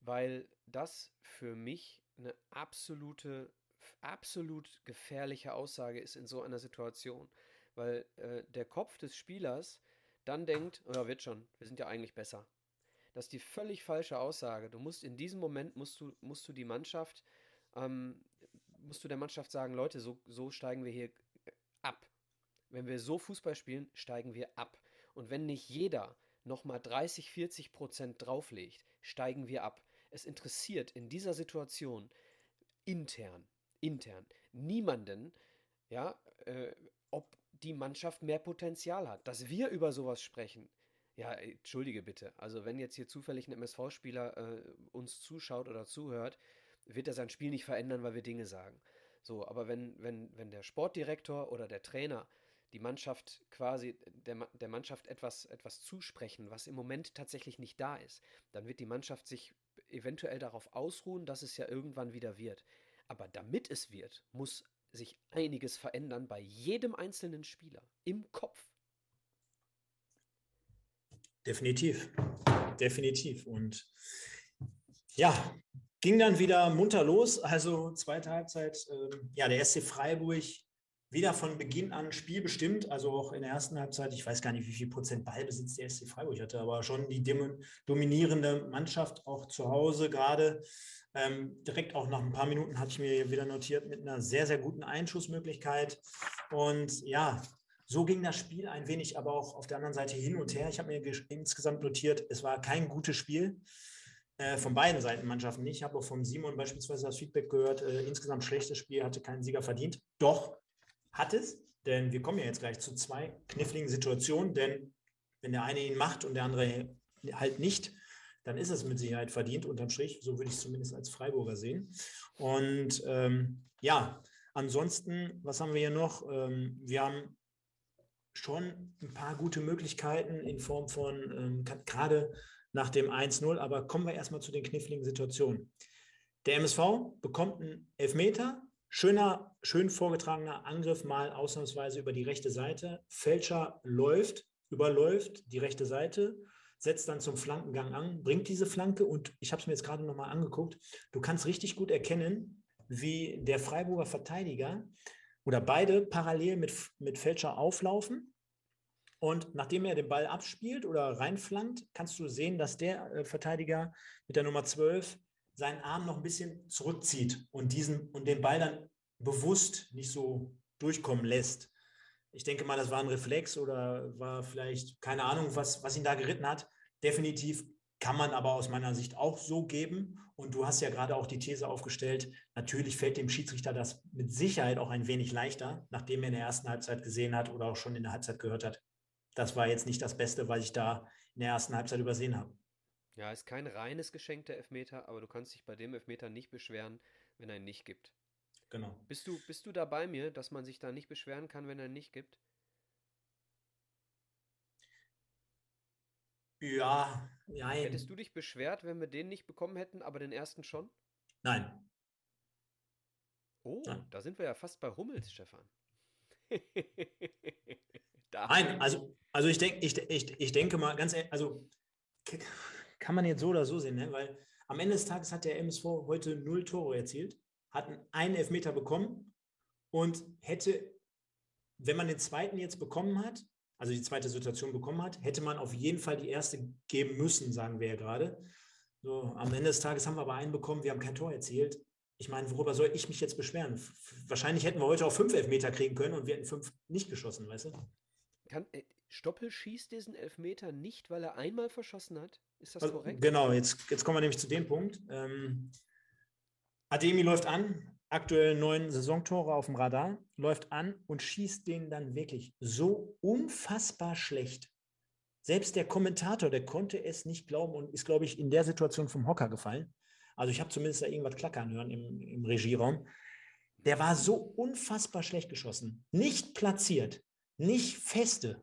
C: Weil das für mich eine absolute, absolut gefährliche Aussage ist in so einer Situation. Weil äh, der Kopf des Spielers dann denkt, ja, wird schon, wir sind ja eigentlich besser. Das ist die völlig falsche Aussage. Du musst in diesem Moment musst du, musst du die Mannschaft, ähm, musst du der Mannschaft sagen, Leute, so, so steigen wir hier ab. Wenn wir so Fußball spielen, steigen wir ab. Und wenn nicht jeder nochmal 30, 40 Prozent drauflegt, steigen wir ab. Es interessiert in dieser Situation intern, intern niemanden, ja, äh, ob die Mannschaft mehr Potenzial hat. Dass wir über sowas sprechen, ja, entschuldige bitte. Also wenn jetzt hier zufällig ein MSV-Spieler äh, uns zuschaut oder zuhört, wird er sein Spiel nicht verändern, weil wir Dinge sagen. So, aber wenn, wenn, wenn der Sportdirektor oder der Trainer die Mannschaft quasi, der, der Mannschaft etwas, etwas zusprechen, was im Moment tatsächlich nicht da ist, dann wird die Mannschaft sich eventuell darauf ausruhen, dass es ja irgendwann wieder wird. Aber damit es wird, muss sich einiges verändern bei jedem einzelnen Spieler im Kopf.
B: Definitiv, definitiv. Und ja, ging dann wieder munter los. Also zweite Halbzeit, äh, ja, der SC Freiburg wieder von Beginn an spielbestimmt, also auch in der ersten Halbzeit, ich weiß gar nicht, wie viel Prozent Ballbesitz der SC Freiburg hatte, aber schon die dominierende Mannschaft auch zu Hause gerade. Ähm, direkt auch nach ein paar Minuten hatte ich mir wieder notiert mit einer sehr, sehr guten Einschussmöglichkeit. Und ja, so ging das Spiel ein wenig, aber auch auf der anderen Seite hin und her. Ich habe mir insgesamt notiert, es war kein gutes Spiel. Äh, von beiden Seiten Mannschaften nicht. Ich habe auch von Simon beispielsweise das Feedback gehört, äh, insgesamt schlechtes Spiel, hatte keinen Sieger verdient. Doch, hat es, denn wir kommen ja jetzt gleich zu zwei kniffligen Situationen, denn wenn der eine ihn macht und der andere halt nicht, dann ist es mit Sicherheit verdient, unterm Strich. So würde ich es zumindest als Freiburger sehen. Und ähm, ja, ansonsten, was haben wir hier noch? Ähm, wir haben schon ein paar gute Möglichkeiten in Form von ähm, gerade nach dem 1-0, aber kommen wir erstmal zu den kniffligen Situationen. Der MSV bekommt einen Elfmeter, Schöner, schön vorgetragener Angriff mal ausnahmsweise über die rechte Seite. Fälscher läuft, überläuft die rechte Seite, setzt dann zum Flankengang an, bringt diese Flanke und ich habe es mir jetzt gerade nochmal angeguckt. Du kannst richtig gut erkennen, wie der Freiburger Verteidiger oder beide parallel mit, mit Fälscher auflaufen. Und nachdem er den Ball abspielt oder reinflankt, kannst du sehen, dass der äh, Verteidiger mit der Nummer 12 seinen Arm noch ein bisschen zurückzieht und, diesen, und den Ball dann bewusst nicht so durchkommen lässt. Ich denke mal, das war ein Reflex oder war vielleicht, keine Ahnung, was, was ihn da geritten hat. Definitiv kann man aber aus meiner Sicht auch so geben. Und du hast ja gerade auch die These aufgestellt, natürlich fällt dem Schiedsrichter das mit Sicherheit auch ein wenig leichter, nachdem er in der ersten Halbzeit gesehen hat oder auch schon in der Halbzeit gehört hat. Das war jetzt nicht das Beste, was ich da in der ersten Halbzeit übersehen habe.
C: Ja, ist kein reines Geschenk der Elfmeter, aber du kannst dich bei dem Elfmeter nicht beschweren, wenn er ihn nicht gibt.
B: Genau.
C: Bist du, bist du da bei mir, dass man sich da nicht beschweren kann, wenn er ihn nicht gibt?
B: Ja, nein.
C: Hättest du dich beschwert, wenn wir den nicht bekommen hätten, aber den ersten schon?
B: Nein.
C: Oh, nein. da sind wir ja fast bei Hummels, Stefan.
B: nein, also, also ich, denk, ich, ich, ich denke mal, ganz ehrlich, also kann man jetzt so oder so sehen, ne? weil am Ende des Tages hat der MSV heute null Tore erzielt, hat einen Elfmeter bekommen und hätte, wenn man den zweiten jetzt bekommen hat, also die zweite Situation bekommen hat, hätte man auf jeden Fall die erste geben müssen, sagen wir ja gerade. So, am Ende des Tages haben wir aber einen bekommen, wir haben kein Tor erzielt. Ich meine, worüber soll ich mich jetzt beschweren? Wahrscheinlich hätten wir heute auch fünf Elfmeter kriegen können und wir hätten fünf nicht geschossen, weißt du?
C: Kann, äh, Stoppel schießt diesen Elfmeter nicht, weil er einmal verschossen hat? Ist das korrekt?
B: Genau, jetzt, jetzt kommen wir nämlich zu dem Punkt. Ähm, Ademi läuft an, aktuell neun Saisontore auf dem Radar, läuft an und schießt den dann wirklich so unfassbar schlecht. Selbst der Kommentator, der konnte es nicht glauben und ist, glaube ich, in der Situation vom Hocker gefallen. Also ich habe zumindest da irgendwas klackern hören im, im Regieraum. Der war so unfassbar schlecht geschossen. Nicht platziert, nicht feste,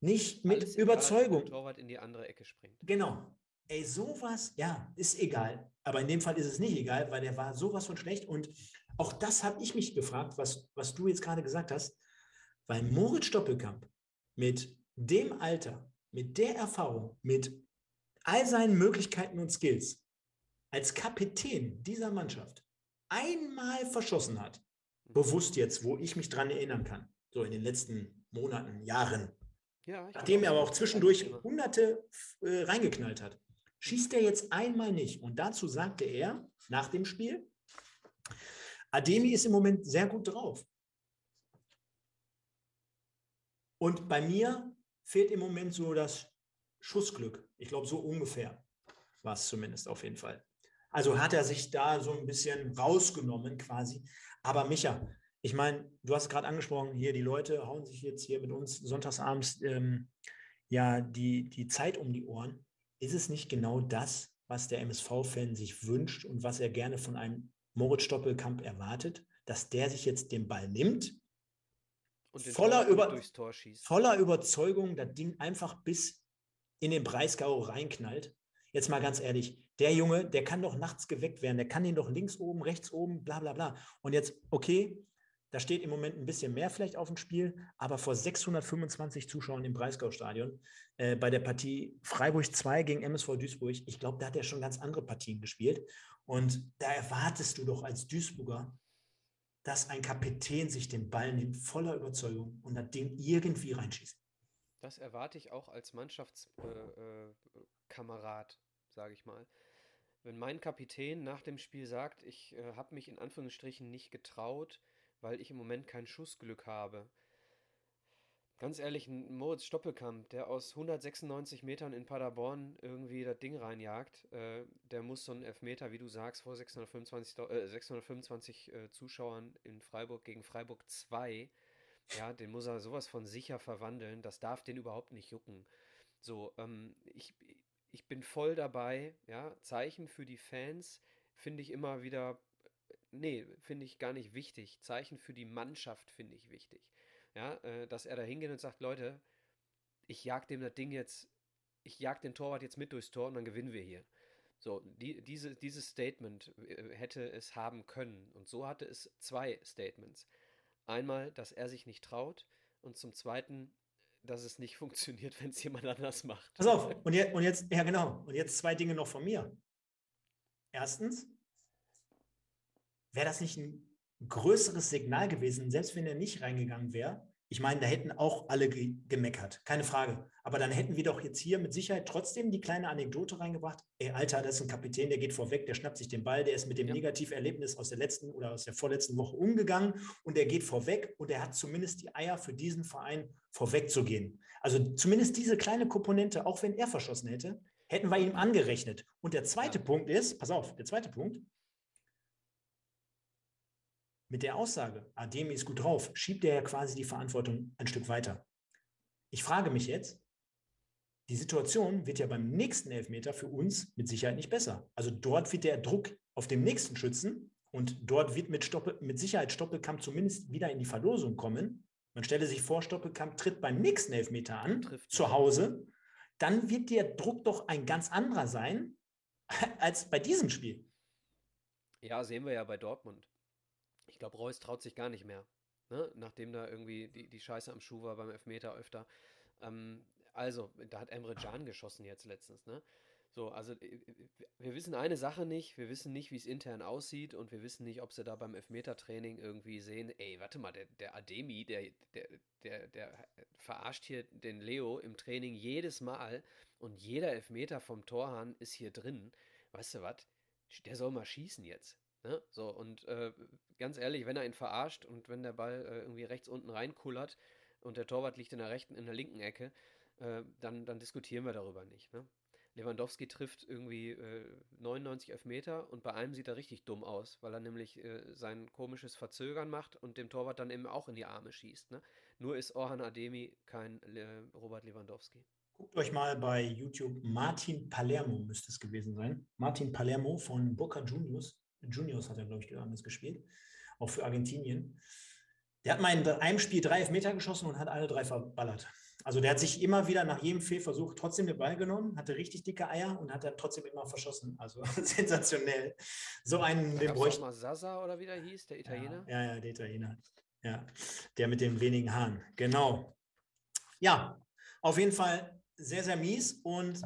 B: nicht mit Alles Überzeugung. Egal,
C: Torwart in die andere Ecke springt.
B: Genau. Ey, sowas, ja, ist egal. Aber in dem Fall ist es nicht egal, weil der war sowas von schlecht. Und auch das habe ich mich gefragt, was, was du jetzt gerade gesagt hast. Weil Moritz Stoppelkamp mit dem Alter, mit der Erfahrung, mit all seinen Möglichkeiten und Skills als Kapitän dieser Mannschaft einmal verschossen hat, bewusst jetzt, wo ich mich dran erinnern kann, so in den letzten Monaten, Jahren, ja, nachdem er aber auch zwischendurch hunderte äh, reingeknallt hat, schießt er jetzt einmal nicht. Und dazu sagte er nach dem Spiel, Ademi ist im Moment sehr gut drauf. Und bei mir fehlt im Moment so das Schussglück. Ich glaube, so ungefähr war es zumindest auf jeden Fall. Also hat er sich da so ein bisschen rausgenommen quasi. Aber Micha, ich meine, du hast gerade angesprochen, hier die Leute hauen sich jetzt hier mit uns sonntagsabends ähm, ja die, die Zeit um die Ohren. Ist es nicht genau das, was der MSV-Fan sich wünscht und was er gerne von einem Moritz Stoppelkamp erwartet, dass der sich jetzt den Ball nimmt, voller, über, voller Überzeugung das Ding einfach bis in den Breisgau reinknallt. Jetzt mal ganz ehrlich, der Junge, der kann doch nachts geweckt werden, der kann den doch links oben, rechts oben, bla bla bla. Und jetzt, okay, da steht im Moment ein bisschen mehr vielleicht auf dem Spiel, aber vor 625 Zuschauern im Breisgau-Stadion äh, bei der Partie Freiburg 2 gegen MSV Duisburg, ich glaube, da hat er schon ganz andere Partien gespielt. Und da erwartest du doch als Duisburger, dass ein Kapitän sich den Ball nimmt, voller Überzeugung und das Ding irgendwie reinschießt.
C: Das erwarte ich auch als Mannschaftskamerad, äh, äh, sage ich mal. Wenn mein Kapitän nach dem Spiel sagt, ich äh, habe mich in Anführungsstrichen nicht getraut, weil ich im Moment kein Schussglück habe. Ganz ehrlich, ein Moritz Stoppelkamp, der aus 196 Metern in Paderborn irgendwie das Ding reinjagt, äh, der muss so einen Elfmeter, wie du sagst, vor 625, äh, 625 äh, Zuschauern in Freiburg gegen Freiburg 2, ja, den muss er sowas von sicher verwandeln. Das darf den überhaupt nicht jucken. So, ähm, ich, ich bin voll dabei, ja, Zeichen für die Fans finde ich immer wieder nee, finde ich gar nicht wichtig. Zeichen für die Mannschaft finde ich wichtig. Ja, äh, dass er da hingeht und sagt, Leute, ich jag dem das Ding jetzt, ich jag den Torwart jetzt mit durchs Tor und dann gewinnen wir hier. So, die, diese, dieses Statement äh, hätte es haben können. Und so hatte es zwei Statements. Einmal, dass er sich nicht traut und zum Zweiten, dass es nicht funktioniert, wenn es jemand anders macht.
B: Pass auf, und, je, und jetzt, ja genau, und jetzt zwei Dinge noch von mir. Erstens, wäre das nicht ein größeres Signal gewesen, selbst wenn er nicht reingegangen wäre? Ich meine, da hätten auch alle ge gemeckert, keine Frage. Aber dann hätten wir doch jetzt hier mit Sicherheit trotzdem die kleine Anekdote reingebracht. Ey, Alter, das ist ein Kapitän, der geht vorweg, der schnappt sich den Ball, der ist mit dem ja. Negativerlebnis aus der letzten oder aus der vorletzten Woche umgegangen und der geht vorweg und er hat zumindest die Eier für diesen Verein vorweg zu gehen. Also zumindest diese kleine Komponente, auch wenn er verschossen hätte, hätten wir ihm angerechnet. Und der zweite ja. Punkt ist, pass auf, der zweite Punkt, mit der Aussage, Ademi ist gut drauf, schiebt er ja quasi die Verantwortung ein Stück weiter. Ich frage mich jetzt, die Situation wird ja beim nächsten Elfmeter für uns mit Sicherheit nicht besser. Also dort wird der Druck auf dem nächsten Schützen und dort wird mit, Stoppel, mit Sicherheit Stoppelkamp zumindest wieder in die Verlosung kommen. Man stelle sich vor, Stoppelkamp tritt beim nächsten Elfmeter an, Trifft zu Hause. Dann wird der Druck doch ein ganz anderer sein als bei diesem Spiel.
C: Ja, sehen wir ja bei Dortmund glaube, Reus traut sich gar nicht mehr. Ne? Nachdem da irgendwie die, die Scheiße am Schuh war beim Elfmeter öfter. Ähm, also, da hat Emre Can geschossen jetzt letztens, ne? So, also äh, wir wissen eine Sache nicht, wir wissen nicht, wie es intern aussieht und wir wissen nicht, ob sie da beim Elfmetertraining irgendwie sehen, ey, warte mal, der, der Ademi, der, der, der, der verarscht hier den Leo im Training jedes Mal und jeder Elfmeter vom Torhahn ist hier drin. Weißt du was? Der soll mal schießen jetzt. Ne? So, und äh, ganz ehrlich, wenn er ihn verarscht und wenn der Ball äh, irgendwie rechts unten reinkullert und der Torwart liegt in der rechten, in der linken Ecke, äh, dann, dann diskutieren wir darüber nicht. Ne? Lewandowski trifft irgendwie 99 Elfmeter und bei einem sieht er richtig dumm aus, weil er nämlich äh, sein komisches Verzögern macht und dem Torwart dann eben auch in die Arme schießt. Ne? Nur ist Orhan Ademi kein Robert Lewandowski.
B: Guckt euch mal bei YouTube Martin Palermo, müsste es gewesen sein. Martin Palermo von Boca Juniors. Juniors hat er, glaube ich, damals gespielt. Auch für Argentinien. Der hat mal in einem Spiel drei Elfmeter geschossen und hat alle drei verballert. Also der hat sich immer wieder nach jedem Fehlversuch trotzdem den Ball genommen, hatte richtig dicke Eier und hat dann trotzdem immer verschossen. Also sensationell. So einen,
C: den bräuchte mal Sasa oder wie der hieß, der Italiener?
B: Ja, ja, der Italiener. Ja, der mit den wenigen Haaren. Genau. Ja, auf jeden Fall sehr, sehr mies. Und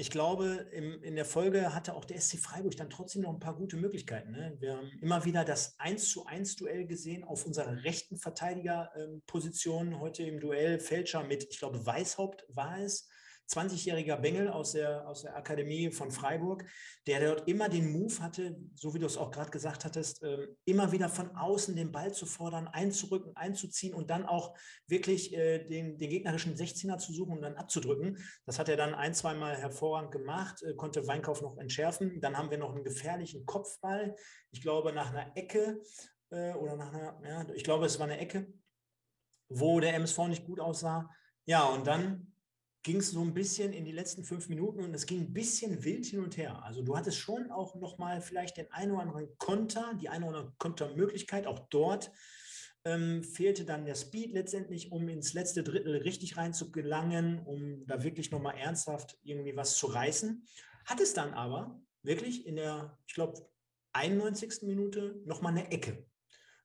B: ich glaube, im, in der Folge hatte auch der SC Freiburg dann trotzdem noch ein paar gute Möglichkeiten. Ne? Wir haben immer wieder das 1 zu 1 Duell gesehen auf unserer rechten Verteidigerposition. Ähm, Heute im Duell Fälscher mit, ich glaube, Weißhaupt war es. 20-jähriger Bengel aus der, aus der Akademie von Freiburg, der dort immer den Move hatte, so wie du es auch gerade gesagt hattest, äh, immer wieder von außen den Ball zu fordern, einzurücken, einzuziehen und dann auch wirklich äh, den, den gegnerischen 16er zu suchen und dann abzudrücken. Das hat er dann ein, zweimal hervorragend gemacht, äh, konnte Weinkauf noch entschärfen. Dann haben wir noch einen gefährlichen Kopfball, ich glaube nach einer Ecke äh, oder nach einer, ja, ich glaube es war eine Ecke, wo der MSV nicht gut aussah. Ja, und dann ging es so ein bisschen in die letzten fünf Minuten und es ging ein bisschen wild hin und her. Also du hattest schon auch nochmal vielleicht den einen oder anderen Konter, die eine oder andere Kontermöglichkeit. Auch dort ähm, fehlte dann der Speed letztendlich, um ins letzte Drittel richtig reinzugelangen, um da wirklich nochmal ernsthaft irgendwie was zu reißen. Hat es dann aber wirklich in der, ich glaube, 91. Minute nochmal eine Ecke.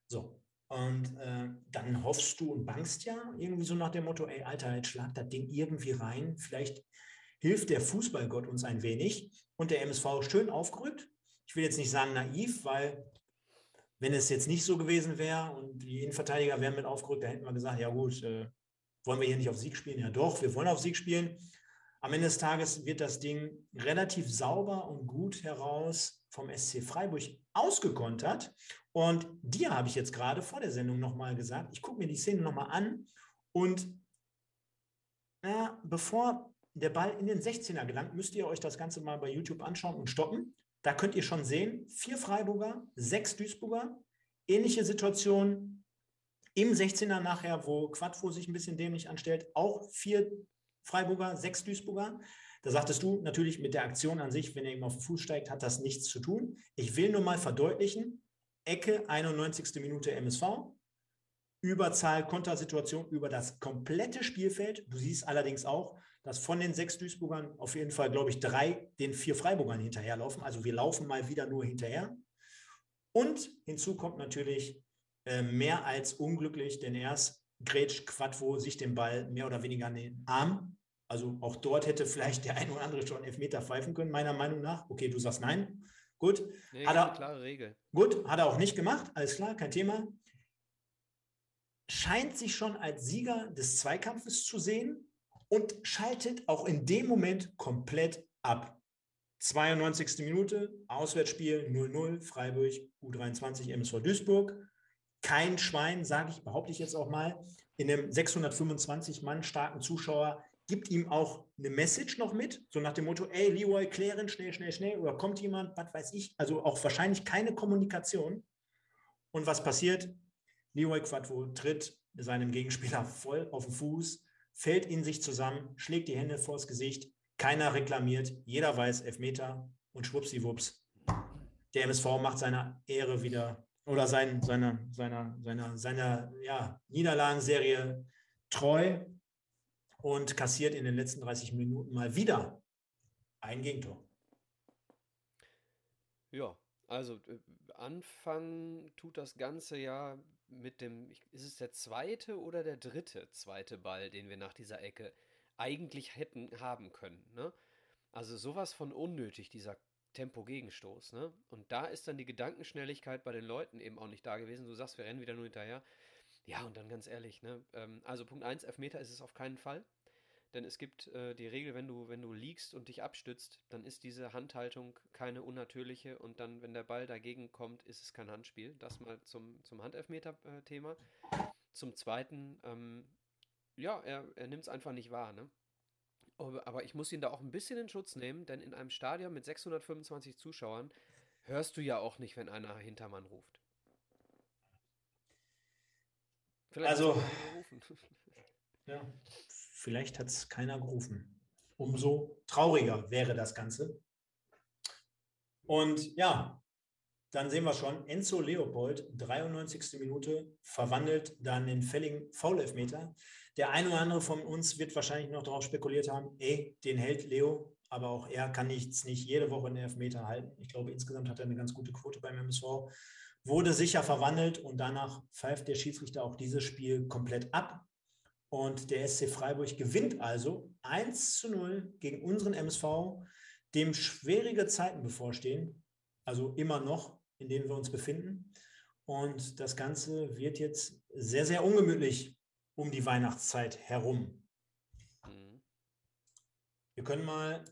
B: So, und äh, dann hoffst du und bangst ja irgendwie so nach dem Motto, ey, Alter, jetzt schlag das Ding irgendwie rein. Vielleicht hilft der Fußballgott uns ein wenig. Und der MSV schön aufgerückt. Ich will jetzt nicht sagen naiv, weil wenn es jetzt nicht so gewesen wäre und die Innenverteidiger wären mit aufgerückt, da hätten wir gesagt, ja gut, äh, wollen wir hier nicht auf Sieg spielen? Ja doch, wir wollen auf Sieg spielen. Am Ende des Tages wird das Ding relativ sauber und gut heraus vom SC Freiburg ausgekontert. Und dir habe ich jetzt gerade vor der Sendung nochmal gesagt, ich gucke mir die Szene nochmal an und na, bevor der Ball in den 16er gelangt, müsst ihr euch das Ganze mal bei YouTube anschauen und stoppen. Da könnt ihr schon sehen, vier Freiburger, sechs Duisburger, ähnliche Situation im 16er nachher, wo Quadvo sich ein bisschen dämlich anstellt, auch vier Freiburger, sechs Duisburger. Da sagtest du natürlich mit der Aktion an sich, wenn er ihm auf den Fuß steigt, hat das nichts zu tun. Ich will nur mal verdeutlichen, Ecke, 91. Minute MSV, Überzahl, Kontersituation über das komplette Spielfeld. Du siehst allerdings auch, dass von den sechs Duisburgern auf jeden Fall, glaube ich, drei den vier Freiburgern hinterherlaufen. Also wir laufen mal wieder nur hinterher. Und hinzu kommt natürlich äh, mehr als unglücklich, denn erst grätscht Quadvo sich den Ball mehr oder weniger an den Arm. Also auch dort hätte vielleicht der ein oder andere schon Elfmeter pfeifen können, meiner Meinung nach. Okay, du sagst nein. Gut.
C: Nee, hat er, klare Regel.
B: Gut, hat er auch nicht gemacht. Alles klar, kein Thema. Scheint sich schon als Sieger des Zweikampfes zu sehen und schaltet auch in dem Moment komplett ab. 92. Minute, Auswärtsspiel 0-0, Freiburg, U23, MSV Duisburg kein Schwein, sage ich, behaupte ich jetzt auch mal, in einem 625 Mann starken Zuschauer gibt ihm auch eine Message noch mit, so nach dem Motto, ey, Leroy, klären, schnell, schnell, schnell, oder kommt jemand, was weiß ich, also auch wahrscheinlich keine Kommunikation. Und was passiert? Leroy Quadvo tritt seinem Gegenspieler voll auf den Fuß, fällt in sich zusammen, schlägt die Hände vors Gesicht, keiner reklamiert, jeder weiß Elfmeter und schwuppsiwupps. Der MSV macht seiner Ehre wieder oder sein, seiner, seiner, seiner, seiner ja, Niederlagenserie treu und kassiert in den letzten 30 Minuten mal wieder ein Gegentor.
C: Ja, also äh, Anfang tut das Ganze ja mit dem, ist es der zweite oder der dritte zweite Ball, den wir nach dieser Ecke eigentlich hätten haben können. Ne? Also sowas von unnötig, dieser Tempo-Gegenstoß. Ne? Und da ist dann die Gedankenschnelligkeit bei den Leuten eben auch nicht da gewesen. Du sagst, wir rennen wieder nur hinterher. Ja, und dann ganz ehrlich, ne? Ähm, also Punkt 1, Elfmeter ist es auf keinen Fall. Denn es gibt äh, die Regel, wenn du, wenn du liegst und dich abstützt, dann ist diese Handhaltung keine unnatürliche und dann, wenn der Ball dagegen kommt, ist es kein Handspiel. Das mal zum, zum Handelfmeter-Thema. Zum Zweiten, ähm, ja, er, er nimmt es einfach nicht wahr, ne? Aber ich muss ihn da auch ein bisschen in Schutz nehmen, denn in einem Stadion mit 625 Zuschauern hörst du ja auch nicht, wenn einer Hintermann ruft.
B: Vielleicht also, ja, vielleicht hat es keiner gerufen. umso trauriger wäre das Ganze. Und ja, dann sehen wir schon, Enzo Leopold, 93. Minute, verwandelt dann den fälligen Foul-Elfmeter. Der eine oder andere von uns wird wahrscheinlich noch darauf spekuliert haben, ey, den hält Leo, aber auch er kann nichts nicht jede Woche einen Elfmeter halten. Ich glaube, insgesamt hat er eine ganz gute Quote beim MSV. Wurde sicher verwandelt und danach pfeift der Schiedsrichter auch dieses Spiel komplett ab. Und der SC Freiburg gewinnt also 1 zu 0 gegen unseren MSV, dem schwierige Zeiten bevorstehen, also immer noch, in denen wir uns befinden. Und das Ganze wird jetzt sehr, sehr ungemütlich um die Weihnachtszeit herum. Mhm. Wir können mal.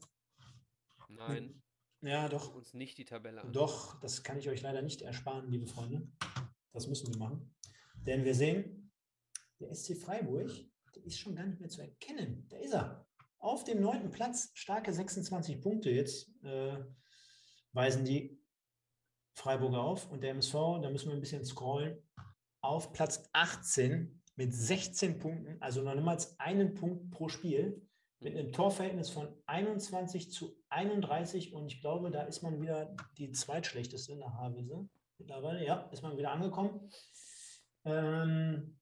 C: Nein.
B: Ja, doch.
C: Uns nicht die Tabelle an.
B: Doch, das kann ich euch leider nicht ersparen, liebe Freunde. Das müssen wir machen. Denn wir sehen, der SC Freiburg, der ist schon gar nicht mehr zu erkennen. Da ist er. Auf dem neunten Platz, starke 26 Punkte jetzt äh, weisen die Freiburger auf. Und der MSV, da müssen wir ein bisschen scrollen, auf Platz 18 mit 16 Punkten, also noch niemals einen Punkt pro Spiel, mit einem Torverhältnis von 21 zu 31. Und ich glaube, da ist man wieder die zweitschlechteste in der Havelse. Mittlerweile, ja, ist man wieder angekommen. Ähm,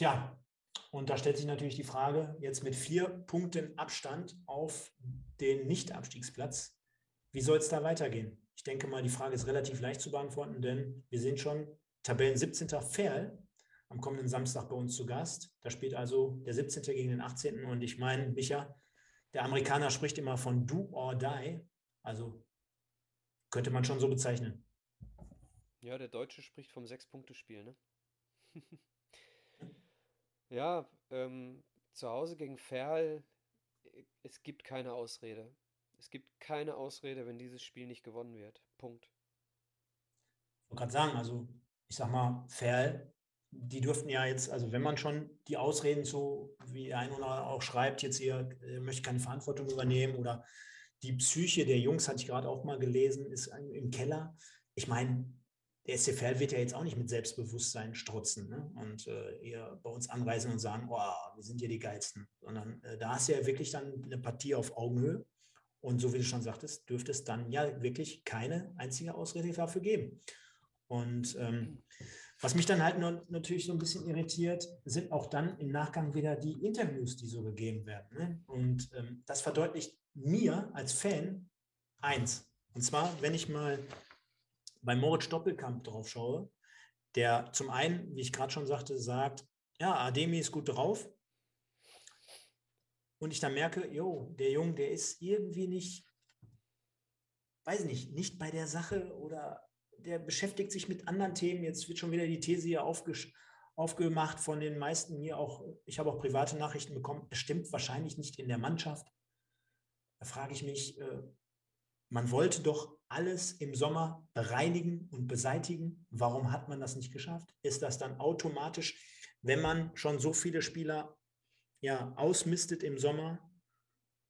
B: tja, und da stellt sich natürlich die Frage, jetzt mit vier Punkten Abstand auf den Nicht-Abstiegsplatz, wie soll es da weitergehen? Ich denke mal, die Frage ist relativ leicht zu beantworten, denn wir sind schon Tabellen 17. Ferl am kommenden Samstag bei uns zu Gast. Da spielt also der 17. gegen den 18. Und ich meine, Micha, der Amerikaner spricht immer von do or die. Also könnte man schon so bezeichnen.
C: Ja, der Deutsche spricht vom Sechs-Punkte-Spiel, ne? ja, ähm, zu Hause gegen Ferl, es gibt keine Ausrede. Es gibt keine Ausrede, wenn dieses Spiel nicht gewonnen wird. Punkt.
B: Ich wollte gerade sagen, also ich sag mal, Ferl die dürften ja jetzt, also wenn man schon die Ausreden so, wie ein oder auch schreibt, jetzt hier äh, möchte keine Verantwortung übernehmen oder die Psyche der Jungs, hatte ich gerade auch mal gelesen, ist im Keller. Ich meine, der SCFL wird ja jetzt auch nicht mit Selbstbewusstsein strutzen ne? und äh, eher bei uns anreisen und sagen, oh, wir sind hier die Geilsten, sondern äh, da hast du ja wirklich dann eine Partie auf Augenhöhe. Und so wie du schon sagtest, dürfte es dann ja wirklich keine einzige Ausrede dafür geben. Und ähm, was mich dann halt nur, natürlich so ein bisschen irritiert, sind auch dann im Nachgang wieder die Interviews, die so gegeben werden. Ne? Und ähm, das verdeutlicht mir als Fan eins. Und zwar, wenn ich mal bei Moritz Doppelkamp drauf schaue, der zum einen, wie ich gerade schon sagte, sagt, ja, Ademi ist gut drauf. Und ich dann merke, jo, der Junge, der ist irgendwie nicht, weiß nicht, nicht bei der Sache oder der beschäftigt sich mit anderen Themen. Jetzt wird schon wieder die These hier aufgemacht von den meisten hier auch. Ich habe auch private Nachrichten bekommen. Es stimmt wahrscheinlich nicht in der Mannschaft. Da frage ich mich, äh, man wollte doch alles im Sommer bereinigen und beseitigen. Warum hat man das nicht geschafft? Ist das dann automatisch, wenn man schon so viele Spieler ja, ausmistet im Sommer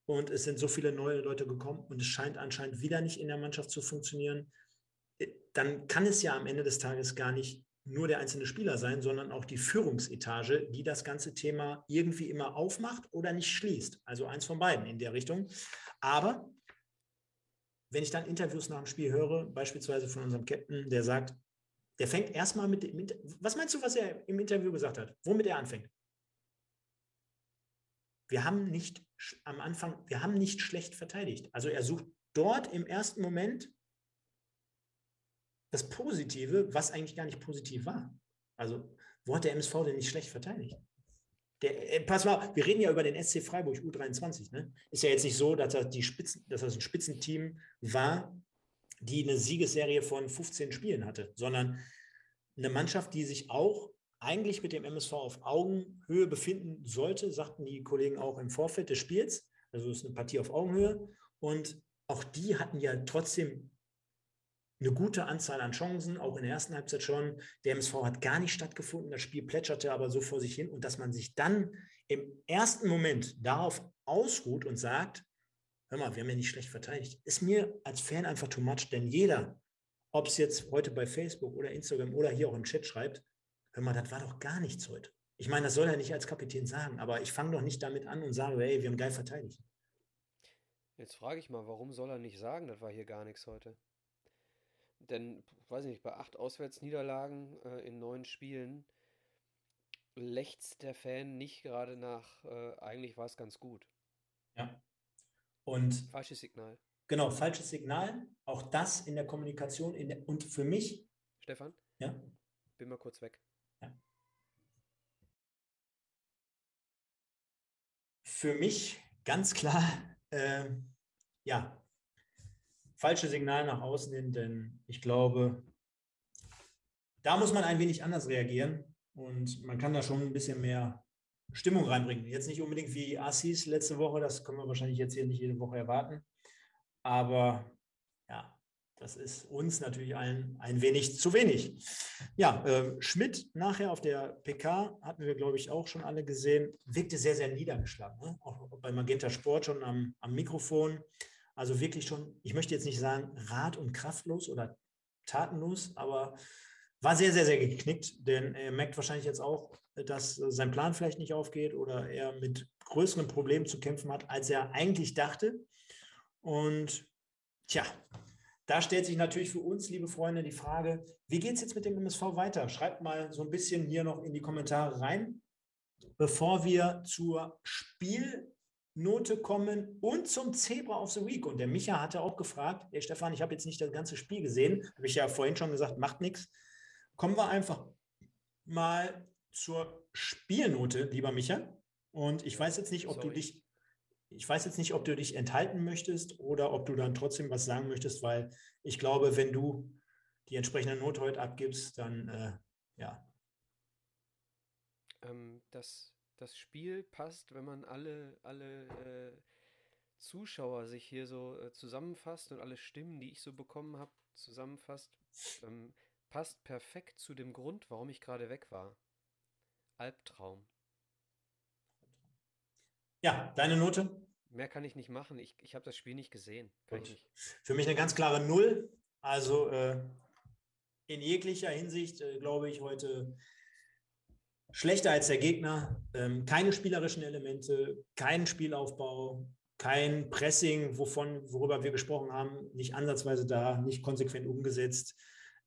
B: und es sind so viele neue Leute gekommen und es scheint anscheinend wieder nicht in der Mannschaft zu funktionieren, dann kann es ja am Ende des Tages gar nicht nur der einzelne Spieler sein, sondern auch die Führungsetage, die das ganze Thema irgendwie immer aufmacht oder nicht schließt. Also eins von beiden in der Richtung. Aber wenn ich dann Interviews nach dem Spiel höre, beispielsweise von unserem Captain, der sagt, der fängt erstmal mit, mit, was meinst du, was er im Interview gesagt hat? Womit er anfängt? Wir haben nicht am Anfang, wir haben nicht schlecht verteidigt. Also er sucht dort im ersten Moment das Positive, was eigentlich gar nicht positiv war. Also, wo hat der MSV denn nicht schlecht verteidigt? Der, äh, pass mal, wir reden ja über den SC Freiburg U23. Ne? Ist ja jetzt nicht so, dass das, die Spitzen, dass das ein Spitzenteam war, die eine Siegesserie von 15 Spielen hatte, sondern eine Mannschaft, die sich auch eigentlich mit dem MSV auf Augenhöhe befinden sollte, sagten die Kollegen auch im Vorfeld des Spiels. Also es ist eine Partie auf Augenhöhe. Und auch die hatten ja trotzdem eine gute Anzahl an Chancen, auch in der ersten Halbzeit schon. Der MSV hat gar nicht stattgefunden, das Spiel plätscherte aber so vor sich hin und dass man sich dann im ersten Moment darauf ausruht und sagt, hör mal, wir haben ja nicht schlecht verteidigt, ist mir als Fan einfach too much, denn jeder, ob es jetzt heute bei Facebook oder Instagram oder hier auch im Chat schreibt, hör mal, das war doch gar nichts heute. Ich meine, das soll er nicht als Kapitän sagen, aber ich fange doch nicht damit an und sage, hey, wir haben geil verteidigt.
C: Jetzt frage ich mal, warum soll er nicht sagen, das war hier gar nichts heute? Denn, weiß ich nicht, bei acht Auswärtsniederlagen äh, in neun Spielen lechzt der Fan nicht gerade nach, äh, eigentlich war es ganz gut.
B: Ja. Und
C: Falsches Signal.
B: genau, falsches Signal. Auch das in der Kommunikation. In der, und für mich,
C: Stefan,
B: ja,
C: bin mal kurz weg.
B: für mich ganz klar, äh, ja, falsche Signal nach außen hin, denn ich glaube, da muss man ein wenig anders reagieren und man kann da schon ein bisschen mehr Stimmung reinbringen. Jetzt nicht unbedingt wie Assis letzte Woche, das können wir wahrscheinlich jetzt hier nicht jede Woche erwarten, aber ja, das ist uns natürlich allen ein wenig zu wenig. Ja, äh, Schmidt nachher auf der PK, hatten wir, glaube ich, auch schon alle gesehen, wirkte sehr, sehr niedergeschlagen. Ne? Auch bei Magenta Sport schon am, am Mikrofon. Also wirklich schon, ich möchte jetzt nicht sagen rat- und kraftlos oder tatenlos, aber war sehr, sehr, sehr geknickt, denn er merkt wahrscheinlich jetzt auch, dass sein Plan vielleicht nicht aufgeht oder er mit größeren Problemen zu kämpfen hat, als er eigentlich dachte. Und tja, da stellt sich natürlich für uns, liebe Freunde, die Frage, wie geht es jetzt mit dem MSV weiter? Schreibt mal so ein bisschen hier noch in die Kommentare rein, bevor wir zur Spielnote kommen und zum Zebra of the Week. Und der Micha hatte auch gefragt, hey Stefan, ich habe jetzt nicht das ganze Spiel gesehen, habe ich ja vorhin schon gesagt, macht nichts. Kommen wir einfach mal zur Spielnote, lieber Micha. Und ich weiß jetzt nicht, ob
C: Sorry.
B: du dich ich weiß jetzt nicht, ob du dich enthalten möchtest oder ob du dann trotzdem was sagen möchtest, weil ich glaube, wenn du die entsprechende Note heute abgibst, dann äh, ja.
C: Ähm, das, das Spiel passt, wenn man alle, alle äh, Zuschauer sich hier so äh, zusammenfasst und alle Stimmen, die ich so bekommen habe, zusammenfasst, ähm, passt perfekt zu dem Grund, warum ich gerade weg war. Albtraum.
B: Ja, deine Note?
C: Mehr kann ich nicht machen. Ich, ich habe das Spiel nicht gesehen. Nicht.
B: Für mich eine ganz klare Null. Also äh, in jeglicher Hinsicht, äh, glaube ich, heute schlechter als der Gegner. Ähm, keine spielerischen Elemente, kein Spielaufbau, kein Pressing, wovon, worüber wir gesprochen haben, nicht ansatzweise da, nicht konsequent umgesetzt.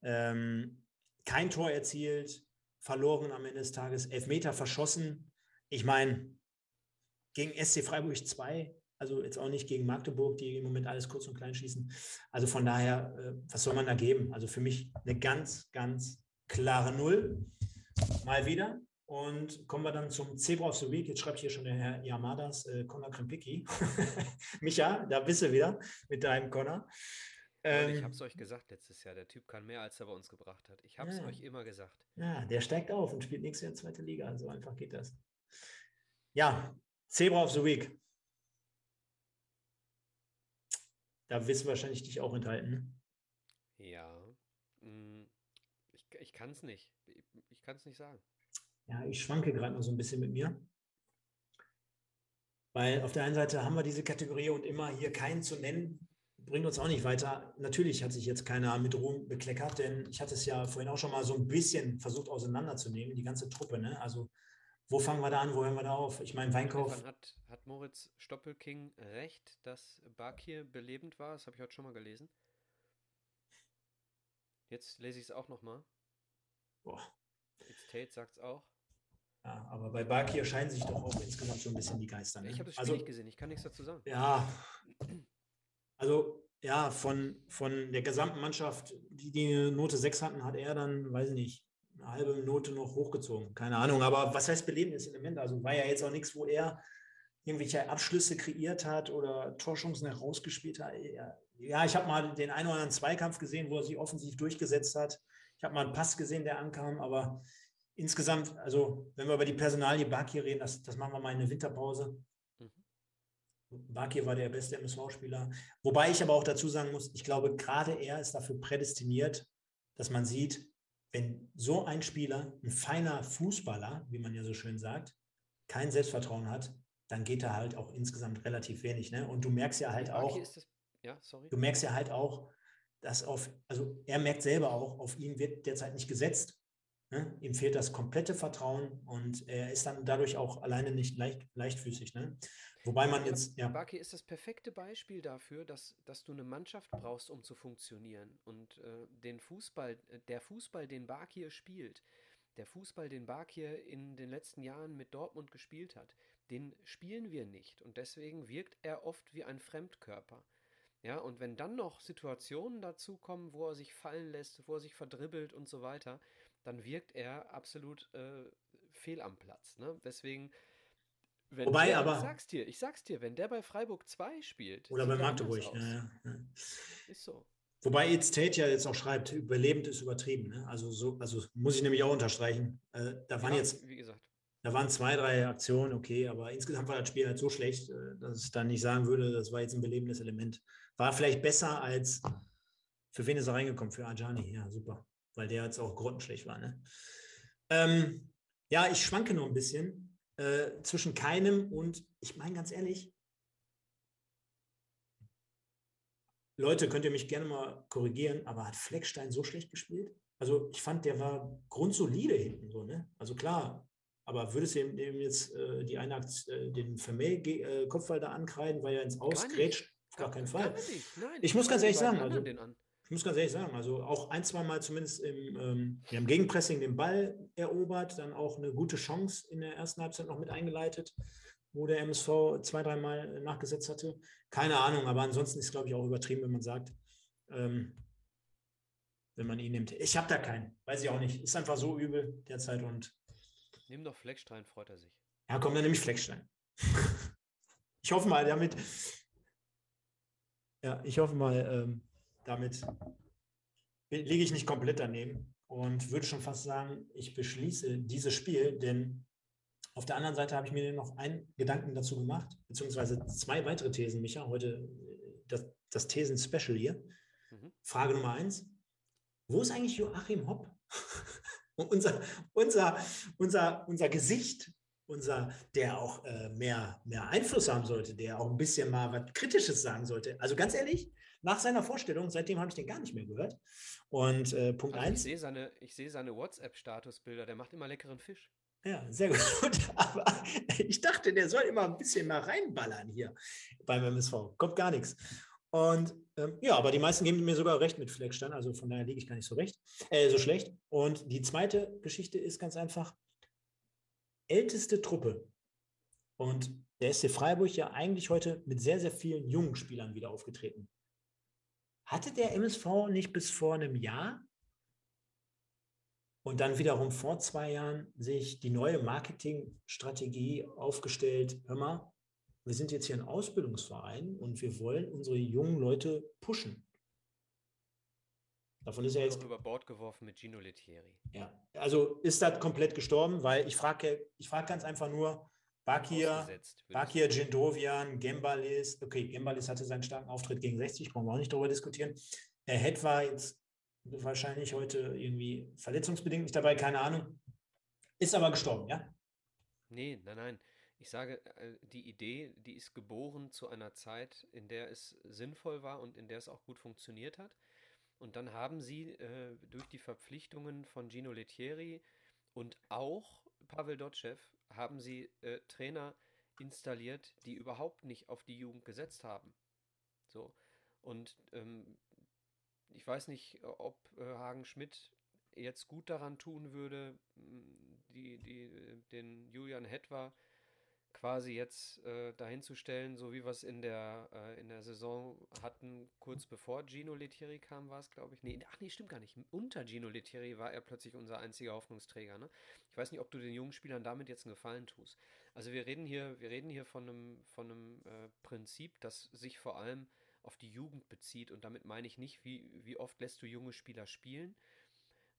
B: Ähm, kein Tor erzielt, verloren am Ende des Tages, Elfmeter verschossen. Ich meine, gegen SC Freiburg 2, also jetzt auch nicht gegen Magdeburg, die im Moment alles kurz und klein schießen. Also von daher, äh, was soll man da geben? Also für mich eine ganz, ganz klare Null. Mal wieder. Und kommen wir dann zum Zebra of the Week. Jetzt schreibt hier schon der Herr Yamadas, äh, Connor Krempicki. Micha, da bist du wieder mit deinem Connor.
C: Leute, ich
B: Ähm,
C: habe es euch gesagt letztes Jahr. Der Typ kann mehr, als er bei uns gebracht hat. Ich habe es
B: Ja.
C: euch immer gesagt.
B: Ja, der steigt auf und spielt nächstes Jahr zweite Liga. So einfach geht das. Ja, Zebra of the Week. Da wirst du wahrscheinlich dich auch enthalten.
C: Ja. mm, Ich, ich kann es nicht. Ich, ich kann es nicht sagen.
B: Ja, ich schwanke gerade noch so ein bisschen mit mir. Weil auf der einen Seite haben wir diese Kategorie und immer hier keinen zu nennen, bringt uns auch nicht weiter. Natürlich hat sich jetzt keiner mit Ruhm bekleckert, denn ich hatte es ja vorhin auch schon mal so ein bisschen versucht auseinanderzunehmen, die ganze Truppe. Ne? Also, wo fangen wir da an, wo hören wir da auf? Ich meine, Weinkauf.
C: Hat, hat Moritz Stoppelking recht, dass Bakir belebend war? Das habe ich heute schon mal gelesen. Jetzt lese ich es auch nochmal.
B: Boah.
C: It's Tate sagt es auch.
B: Ja, aber bei Bakir scheinen sich doch auch insgesamt so ein bisschen die Geister. Ne?
C: Ich habe das Spiel
B: also,
C: nicht gesehen, ich kann nichts dazu sagen.
B: Ja, also ja, von, von der gesamten Mannschaft, die die Note 6 hatten, hat er dann, weiß ich nicht, eine halbe Note noch hochgezogen. Keine Ahnung, aber was heißt belebendes Element? Also war ja jetzt auch nichts, wo er irgendwelche Abschlüsse kreiert hat oder Torchancen herausgespielt hat. Ja, ja ich habe mal den einen oder anderen Zweikampf gesehen, wo er sich offensiv durchgesetzt hat. Ich habe mal einen Pass gesehen, der ankam, aber insgesamt, also wenn wir über die Personalie Bakir reden, das, das machen wir mal in der Winterpause.
C: Mhm.
B: Bakir war der beste MSV-Spieler. Wobei ich aber auch dazu sagen muss, ich glaube, gerade er ist dafür prädestiniert, dass man sieht, wenn so ein Spieler, ein feiner Fußballer, wie man ja so schön sagt, kein Selbstvertrauen hat, dann geht er halt auch insgesamt relativ wenig. Ne? Und du merkst ja halt auch,
C: das. Ja,
B: du merkst ja halt auch, dass auf, also er merkt selber auch, auf ihn wird derzeit nicht gesetzt. Ne? Ihm fehlt das komplette Vertrauen und er ist dann dadurch auch alleine nicht leicht, leichtfüßig. Ne? Wobei man jetzt.
C: Ja. Baki ist das perfekte Beispiel dafür, dass, dass du eine Mannschaft brauchst, um zu funktionieren. Und äh, den Fußball, äh, der Fußball, den Bakir spielt, der Fußball, den Bakir in den letzten Jahren mit Dortmund gespielt hat, den spielen wir nicht. Und deswegen wirkt er oft wie ein Fremdkörper. Ja, und wenn dann noch Situationen dazukommen, wo er sich fallen lässt, wo er sich verdribbelt und so weiter, dann wirkt er absolut äh, fehl am Platz. Ne? Deswegen, wenn
B: Wobei,
C: der,
B: aber.
C: Ich sag's dir, ich sag's dir, wenn der bei Freiburg 2 spielt.
B: Oder bei Magdeburg, ja, ja.
C: Ist so.
B: Wobei It's Tate ja jetzt auch schreibt, überlebend ist übertrieben. Ne? Also, so, also muss ich nämlich auch unterstreichen. Äh, da waren ja, jetzt,
C: wie gesagt.
B: Da waren zwei, drei Aktionen, okay, aber insgesamt war das Spiel halt so schlecht, äh, dass ich dann nicht sagen würde, das war jetzt ein belebendes Element. War vielleicht besser als für wen ist er reingekommen? Für Ajani, ja, super. Weil der jetzt auch grottenschlecht war. Ne? Ähm, ja, ich schwanke noch ein bisschen äh, zwischen keinem und ich meine ganz ehrlich, Leute, könnt ihr mich gerne mal korrigieren, aber hat Fleckstein so schlecht gespielt? Also ich fand, der war grundsolide hinten so, ne? Also klar, aber würdest du ihm jetzt äh, die eine äh, den Vermeil-Kopfball äh, da ankreiden, weil er ins Ausgrätscht? Auf gar, keinen Fall. Nein, ich muss ganz ehrlich sagen, also, ich muss ganz ehrlich sagen, also auch ein, zwei Mal zumindest im, ähm, ja, im Gegenpressing den Ball erobert, dann auch eine gute Chance in der ersten Halbzeit noch mit eingeleitet, wo der MSV zwei, dreimal nachgesetzt hatte. Keine Ahnung, aber ansonsten ist, glaube ich, auch übertrieben, wenn man sagt, ähm, wenn man ihn nimmt. Ich habe da keinen, weiß ich auch nicht. Ist einfach so übel derzeit und.
C: Nimm doch Fleckstein, freut er sich.
B: Ja, komm, dann nehme ich Fleckstein. ich hoffe mal, damit. Ja, ich hoffe mal, ähm, damit liege ich nicht komplett daneben und würde schon fast sagen, ich beschließe dieses Spiel, denn auf der anderen Seite habe ich mir noch einen Gedanken dazu gemacht, beziehungsweise zwei weitere Thesen, Micha, heute äh, das, das Thesen-Special hier. Mhm. Frage Nummer eins. Wo ist eigentlich Joachim Hopp? unser, unser, unser, unser Gesicht, unser, der auch äh, mehr, mehr Einfluss haben sollte, der auch ein bisschen mal was Kritisches sagen sollte. Also ganz ehrlich, nach seiner Vorstellung, seitdem habe ich den gar nicht mehr gehört. Und äh, Punkt also eins.
C: Ich sehe seine, seh seine WhatsApp-Statusbilder, der macht immer leckeren Fisch.
B: Ja, sehr gut. Aber ich dachte, der soll immer ein bisschen mal reinballern hier beim MSV. Kommt gar nichts. Und ähm, ja, aber die meisten geben mir sogar recht mit Fleckstein, also von daher liege ich gar nicht so recht, äh, so schlecht. Und die zweite Geschichte ist ganz einfach: älteste Truppe. Und der SC Freiburg ja eigentlich heute mit sehr, sehr vielen jungen Spielern wieder aufgetreten. Hatte der MSV nicht bis vor einem Jahr und dann wiederum vor zwei Jahren sich die neue Marketingstrategie aufgestellt, hör mal, wir sind jetzt hier ein Ausbildungsverein und wir wollen unsere jungen Leute pushen. Davon ist er jetzt
C: über Bord geworfen mit Gino Lettieri.
B: Ja, also ist das komplett gestorben, weil ich frage, ich frage ganz einfach nur, Bakir, Bakir, Gendovian, Gembalis, okay, Gembalis hatte seinen starken Auftritt gegen 60, brauchen wir auch nicht darüber diskutieren. Der Head war jetzt wahrscheinlich heute irgendwie verletzungsbedingt nicht dabei, keine Ahnung. Ist aber gestorben, ja?
C: Nee, nein, nein. Ich sage, äh, die Idee, die ist geboren zu einer Zeit, in der es sinnvoll war und in der es auch gut funktioniert hat. Und dann haben sie äh, durch die Verpflichtungen von Gino Lettieri und auch Pavel Dotschew haben sie äh, Trainer installiert, die überhaupt nicht auf die Jugend gesetzt haben. So. Und ähm, ich weiß nicht, ob äh, Hagen Schmidt jetzt gut daran tun würde, die, die, den Julian Hetwa quasi jetzt äh, dahin zu stellen, so wie wir es in der, äh, in der Saison hatten, kurz bevor Gino Lettieri kam, war es, glaube ich. Nee, ach nee, stimmt gar nicht. Unter Gino Lettieri war er plötzlich unser einziger Hoffnungsträger. Ne? Ich weiß nicht, ob du den jungen Spielern damit jetzt einen Gefallen tust. Also wir reden hier, wir reden hier von einem, von einem äh, Prinzip, das sich vor allem auf die Jugend bezieht. Und damit meine ich nicht, wie, wie oft lässt du junge Spieler spielen,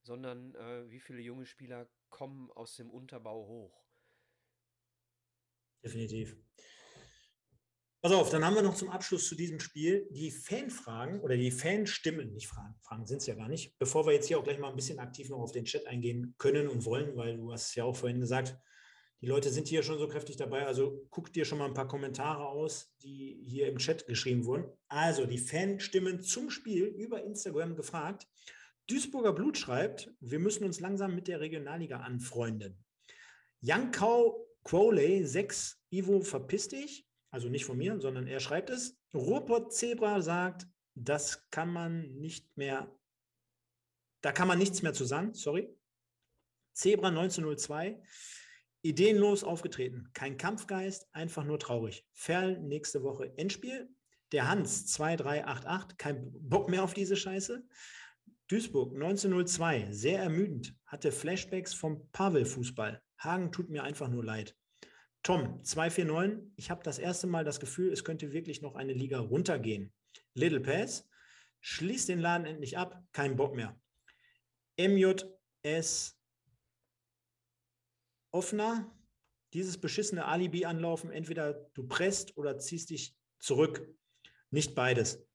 C: sondern äh, wie viele junge Spieler kommen aus dem Unterbau hoch.
B: Definitiv. Pass auf, dann haben wir noch zum Abschluss zu diesem Spiel die Fanfragen oder die Fanstimmen, nicht Fragen, Fragen sind es ja gar nicht, bevor wir jetzt hier auch gleich mal ein bisschen aktiv noch auf den Chat eingehen können und wollen, weil du hast ja auch vorhin gesagt, die Leute sind hier schon so kräftig dabei, also guck dir schon mal ein paar Kommentare aus, die hier im Chat geschrieben wurden. Also die Fanstimmen zum Spiel über Instagram gefragt. Duisburger Blut schreibt, wir müssen uns langsam mit der Regionalliga anfreunden. Jankau Crowley 6, Ivo, verpiss dich. Also nicht von mir, sondern er schreibt es. Ruhrpott Zebra sagt, das kann man nicht mehr, da kann man nichts mehr zu sagen, sorry. Zebra 1902, ideenlos aufgetreten, kein Kampfgeist, einfach nur traurig. Ferl nächste Woche Endspiel. Der Hans 2388, kein Bock mehr auf diese Scheiße. Duisburg 1902, sehr ermüdend, hatte Flashbacks vom Pavel-Fußball. Hagen tut mir einfach nur leid. Tom 249, ich habe das erste Mal das Gefühl, es könnte wirklich noch eine Liga runtergehen. Little Pass, schließt den Laden endlich ab, kein Bock mehr. MJS Offner, dieses beschissene Alibi anlaufen, entweder du presst oder ziehst dich zurück. Nicht beides.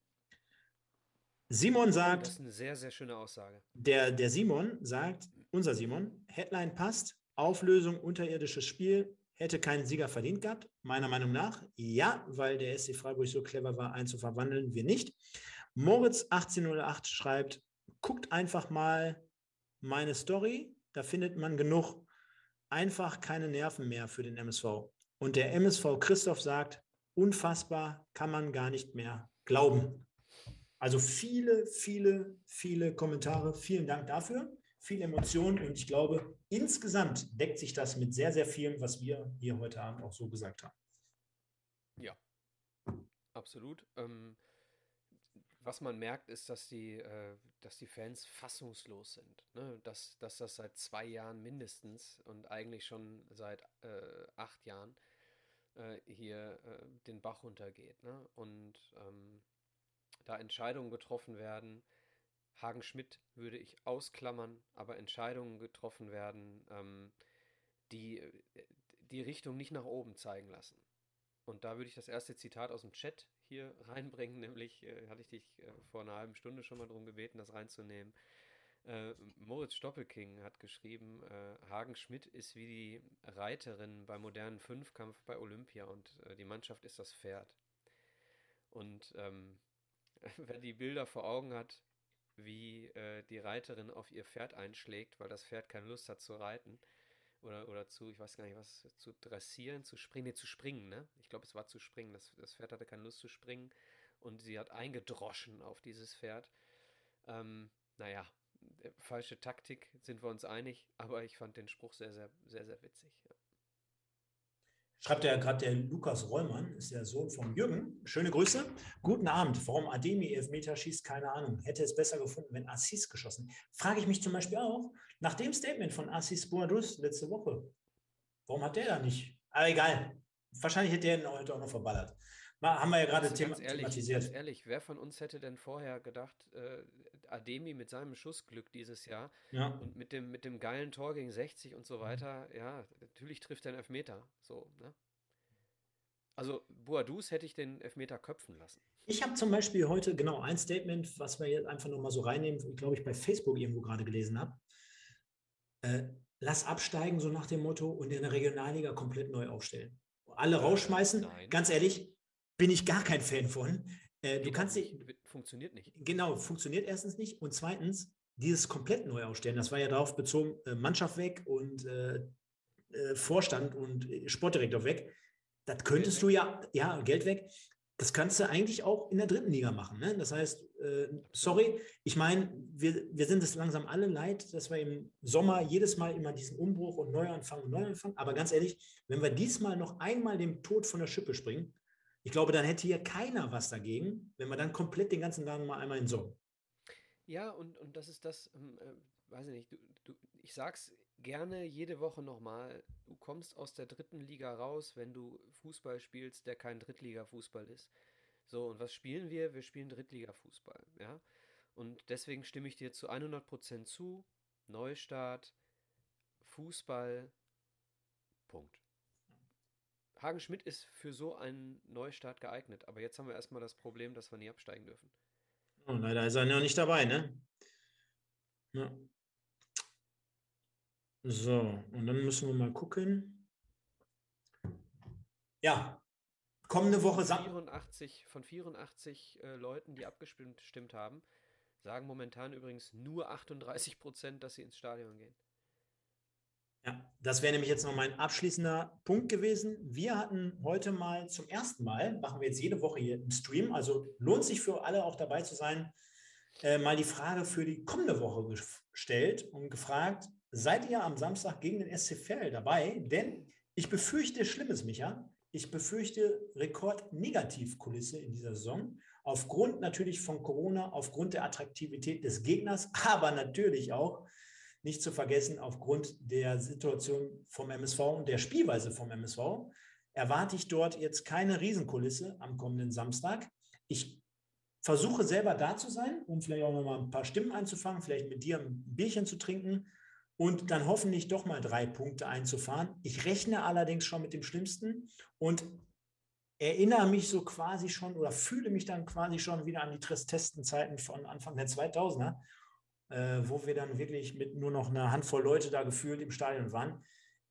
B: Simon sagt.
C: Das ist eine sehr, sehr schöne Aussage.
B: Der, der Simon sagt, unser Simon, Headline passt, Auflösung unterirdisches Spiel, hätte keinen Sieger verdient gehabt, meiner Meinung nach. Ja, weil der SC Freiburg so clever war, einen zu verwandeln, wir nicht. Moritz 1808 schreibt, guckt einfach mal meine Story, da findet man genug. Einfach keine Nerven mehr für den MSV. Und der MSV Christoph sagt, unfassbar, kann man gar nicht mehr glauben. Also viele, viele, viele Kommentare. Vielen Dank dafür. Viel Emotion und ich glaube, insgesamt deckt sich das mit sehr, sehr vielem, was wir hier heute Abend auch so gesagt haben.
C: Ja, absolut. Ähm, was man merkt, ist, dass die, äh, dass die Fans fassungslos sind. Ne? Dass, dass das seit zwei Jahren mindestens und eigentlich schon seit äh, acht Jahren äh, hier äh, den Bach runtergeht. Ne? Und ähm, da Entscheidungen getroffen werden. Hagen Schmidt würde ich ausklammern, aber Entscheidungen getroffen werden, ähm, die die Richtung nicht nach oben zeigen lassen. Und da würde ich das erste Zitat aus dem Chat hier reinbringen, nämlich äh, hatte ich dich äh, vor einer halben Stunde schon mal darum gebeten, das reinzunehmen. Äh, Moritz Stoppelking hat geschrieben, äh, Hagen Schmidt ist wie die Reiterin beim modernen Fünfkampf bei Olympia und äh, die Mannschaft ist das Pferd. Und ähm, wer die Bilder vor Augen hat, wie äh, die Reiterin auf ihr Pferd einschlägt, weil das Pferd keine Lust hat zu reiten oder, oder zu, ich weiß gar nicht was, zu dressieren, zu springen, nee, zu springen, ne? Ich glaube, es war zu springen. Das, das Pferd hatte keine Lust zu springen und sie hat eingedroschen auf dieses Pferd. Ähm, naja, äh, falsche Taktik, sind wir uns einig, aber ich fand den Spruch sehr, sehr, sehr, sehr witzig.
B: Schreibt ja gerade der Lukas Rollmann, ist der Sohn von Jürgen. Schöne Grüße. Guten Abend. Warum Ademi Elfmeter schießt, keine Ahnung. Hätte es besser gefunden, wenn Assis geschossen. Frage ich mich zum Beispiel auch, nach dem Statement von Assis Boadus letzte Woche, warum hat der da nicht? Aber egal. Wahrscheinlich hätte der ihn heute auch noch verballert. Mal, haben wir ja gerade
C: thema ehrlich, thematisiert. Ganz ehrlich, wer von uns hätte denn vorher gedacht, äh, Ademi mit seinem Schussglück dieses Jahr ja. und mit dem, mit dem geilen Tor gegen 60 und so mhm. weiter, ja, natürlich trifft er einen Elfmeter. So, ne? Also Boadus hätte ich den Elfmeter köpfen lassen.
B: Ich habe zum Beispiel heute genau ein Statement, was wir jetzt einfach nochmal so reinnehmen, glaube ich, bei Facebook irgendwo gerade gelesen habe. Äh, lass absteigen, so nach dem Motto, und in der Regionalliga komplett neu aufstellen. Alle rausschmeißen. Nein. Ganz ehrlich, bin ich gar kein Fan von. Äh, du kannst nicht.
C: Funktioniert nicht.
B: Genau, funktioniert erstens nicht. Und zweitens, dieses komplett neu aufstellen, das war ja darauf bezogen, äh, Mannschaft weg und äh, äh Vorstand und äh, Sportdirektor weg. Das könntest du ja, ja, Geld weg. Das kannst du eigentlich auch in der dritten Liga machen. Ne? Das heißt, äh, sorry, ich meine, wir, wir sind es langsam alle leid, dass wir im Sommer jedes Mal immer diesen Umbruch und Neuanfang und Neuanfang. Aber ganz ehrlich, wenn wir diesmal noch einmal dem Tod von der Schippe springen, ich glaube, dann hätte hier keiner was dagegen, wenn wir dann komplett den ganzen Laden mal einmal in so.
C: Ja, und, und das ist das, ähm, äh, weiß ich nicht, du, du, ich sag's gerne jede Woche nochmal, du kommst aus der dritten Liga raus, wenn du Fußball spielst, der kein Drittliga-Fußball ist. So, und was spielen wir? Wir spielen Drittliga-Fußball, ja. Und deswegen stimme ich dir zu 100% zu. Neustart, Fußball, Punkt. Hagen Schmidt ist für so einen Neustart geeignet. Aber jetzt haben wir erstmal das Problem, dass wir nie absteigen dürfen.
B: Oh, leider ist er noch nicht dabei, ne? Ja. So, und dann müssen wir mal gucken. Ja, kommende Woche.
C: Von 84, von 84 äh, Leuten, die abgestimmt haben, Sagen momentan übrigens nur 38 Prozent, dass sie ins Stadion gehen.
B: Ja, das wäre nämlich jetzt noch mein abschließender Punkt gewesen. Wir hatten heute mal zum ersten Mal, machen wir jetzt jede Woche hier im Stream, also lohnt sich für alle auch dabei zu sein, äh, mal die Frage für die kommende Woche gestellt und gefragt, seid ihr am Samstag gegen den SC Verl dabei? Denn ich befürchte Schlimmes, Micha. Ich befürchte Rekordnegativkulisse in dieser Saison. Aufgrund natürlich von Corona, aufgrund der Attraktivität des Gegners, aber natürlich auch nicht zu vergessen, aufgrund der Situation vom MSV und der Spielweise vom MSV, erwarte ich dort jetzt keine Riesenkulisse am kommenden Samstag. Ich versuche selber da zu sein, um vielleicht auch noch mal ein paar Stimmen einzufangen, vielleicht mit dir ein Bierchen zu trinken und dann hoffentlich doch mal drei Punkte einzufahren. Ich rechne allerdings schon mit dem Schlimmsten und erinnere mich so quasi schon oder fühle mich dann quasi schon wieder an die Tristestenzeiten von Anfang der 2000er äh, wo wir dann wirklich mit nur noch einer Handvoll Leute da gefühlt im Stadion waren.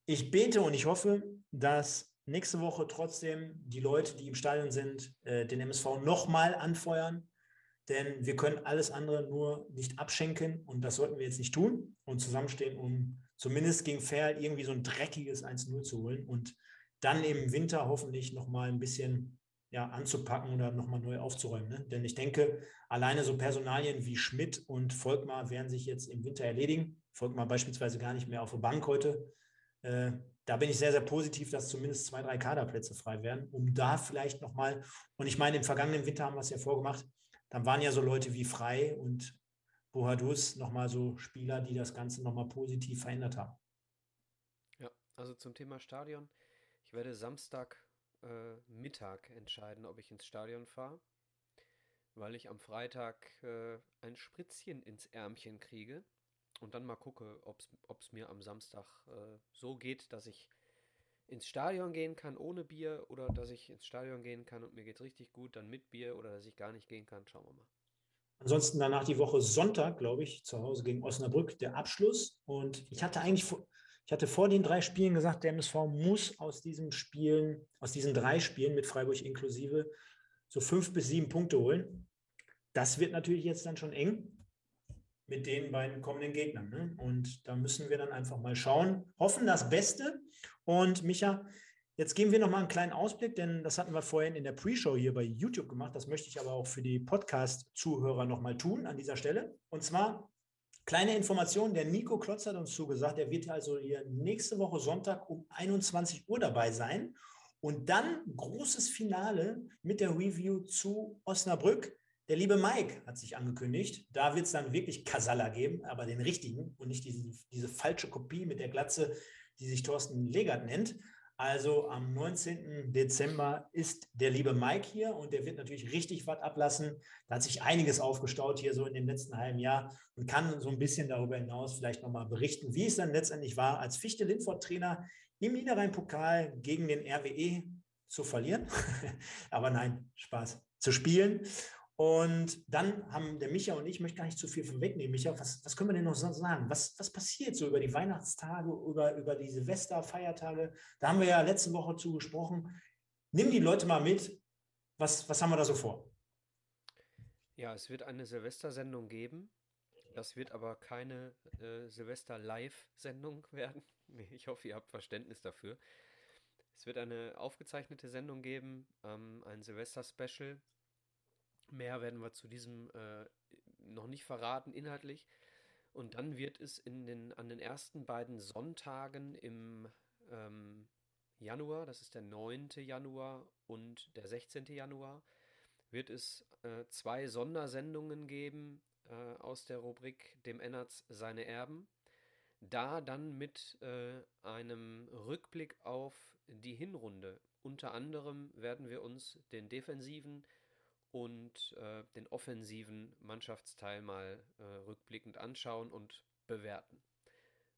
B: Ich bete und ich hoffe, dass nächste Woche trotzdem die Leute, die im Stadion sind, äh, den MSV nochmal anfeuern. Denn wir können alles andere nur nicht abschenken und das sollten wir jetzt nicht tun und zusammenstehen, um zumindest gegen Fair irgendwie so ein dreckiges 1-0 zu holen und dann im Winter hoffentlich nochmal ein bisschen ja, anzupacken oder nochmal neu aufzuräumen. Ne? Denn ich denke, alleine so Personalien wie Schmidt und Volkmar werden sich jetzt im Winter erledigen. Volkmar beispielsweise gar nicht mehr auf der Bank heute. Äh, da bin ich sehr, sehr positiv, dass zumindest zwei, drei Kaderplätze frei werden, um da vielleicht nochmal, und ich meine, im vergangenen Winter haben wir es ja vorgemacht, dann waren ja so Leute wie Frei und Bohadus nochmal so Spieler, die das Ganze nochmal positiv verändert haben.
C: Ja, also zum Thema Stadion. Ich werde Samstag äh, Mittag entscheiden, ob ich ins Stadion fahre, weil ich am Freitag äh, ein Spritzchen ins Ärmchen kriege und dann mal gucke, ob es mir am Samstag äh, so geht, dass ich ins Stadion gehen kann ohne Bier oder dass ich ins Stadion gehen kann und mir geht es richtig gut, dann mit Bier oder dass ich gar nicht gehen kann. Schauen wir mal.
B: Ansonsten danach die Woche Sonntag, glaube ich, zu Hause gegen Osnabrück, der Abschluss. Und ich hatte eigentlich vor, ich hatte vor den drei Spielen gesagt, der MSV muss aus diesen Spielen, aus diesen drei Spielen mit Freiburg inklusive, so fünf bis sieben Punkte holen. Das wird natürlich jetzt dann schon eng mit den beiden kommenden Gegnern. Ne? Und da müssen wir dann einfach mal schauen, hoffen das Beste. Und Micha, jetzt geben wir noch mal einen kleinen Ausblick, denn das hatten wir vorhin in der Pre-Show hier bei YouTube gemacht. Das möchte ich aber auch für die Podcast-Zuhörer noch mal tun an dieser Stelle. Und zwar Kleine Information, der Nico Klotz hat uns zugesagt, er wird also hier nächste Woche Sonntag um 21 Uhr dabei sein. Und dann großes Finale mit der Review zu Osnabrück. Der liebe Mike hat sich angekündigt. Da wird es dann wirklich Kasala geben, aber den richtigen und nicht diese, diese falsche Kopie mit der Glatze, die sich Thorsten Legert nennt. Also am 19. Dezember ist der liebe Mike hier und der wird natürlich richtig was ablassen. Da hat sich einiges aufgestaut hier so in dem letzten halben Jahr und kann so ein bisschen darüber hinaus vielleicht nochmal berichten, wie es dann letztendlich war, als Fichte-Lindfort-Trainer im Niederrhein-Pokal gegen den RWE zu verlieren. Aber nein, Spaß zu spielen. Und dann haben der Micha und ich, ich möchte gar nicht zu viel vorwegnehmen, Micha, was, was können wir denn noch sagen? Was, was passiert so über die Weihnachtstage, über, über die Silvesterfeiertage? Da haben wir ja letzte Woche zu gesprochen. Nimm die Leute mal mit. Was, was haben wir da so vor?
C: Ja, es wird eine Silvestersendung geben. Das wird aber keine äh, Silvester-Live-Sendung werden. Ich hoffe, ihr habt Verständnis dafür. Es wird eine aufgezeichnete Sendung geben, ähm, ein Silvester-Special Mehr werden wir zu diesem äh, noch nicht verraten, inhaltlich. Und dann wird es in den, an den ersten beiden Sonntagen im ähm, Januar, das ist der 9. Januar und der 16. Januar, wird es äh, zwei Sondersendungen geben äh, aus der Rubrik Dem Ennerts seine Erben. Da dann mit äh, einem Rückblick auf die Hinrunde. Unter anderem werden wir uns den defensiven und äh, den offensiven Mannschaftsteil mal äh, rückblickend anschauen und bewerten.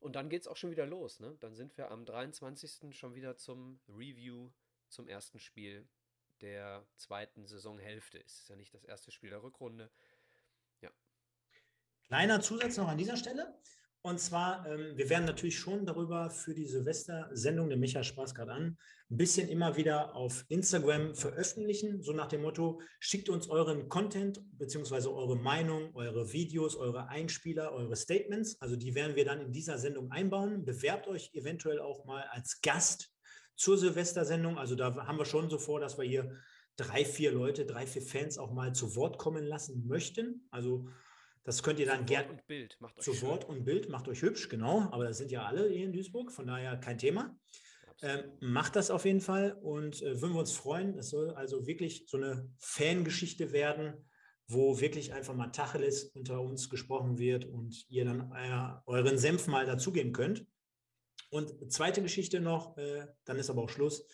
C: Und dann geht es auch schon wieder los. Ne? Dann sind wir am 23. schon wieder zum Review zum ersten Spiel der zweiten Saisonhälfte. Es ist ja nicht das erste Spiel der Rückrunde. Ja.
B: Kleiner Zusatz noch an dieser Stelle. Und zwar, ähm, wir werden natürlich schon darüber für die Silvester-Sendung, der Micha Spaß gerade an, ein bisschen immer wieder auf Instagram veröffentlichen, so nach dem Motto, schickt uns euren Content beziehungsweise eure Meinung, eure Videos, eure Einspieler, eure Statements. Also die werden wir dann in dieser Sendung einbauen. Bewerbt euch eventuell auch mal als Gast zur Silvestersendung. Also da haben wir schon so vor, dass wir hier drei, vier Leute, drei, vier Fans auch mal zu Wort kommen lassen möchten. Also das könnt ihr dann gerne.
C: und Bild macht euch
B: Zu
C: schön.
B: Wort und Bild macht euch hübsch, genau. Aber das sind ja alle hier in Duisburg, von daher kein Thema. Ähm, macht das auf jeden Fall und äh, würden wir uns freuen. Es soll also wirklich so eine Fangeschichte werden, wo wirklich einfach mal Tacheles unter uns gesprochen wird und ihr dann äh, euren Senf mal dazugeben könnt. Und zweite Geschichte noch, äh, dann ist aber auch Schluss.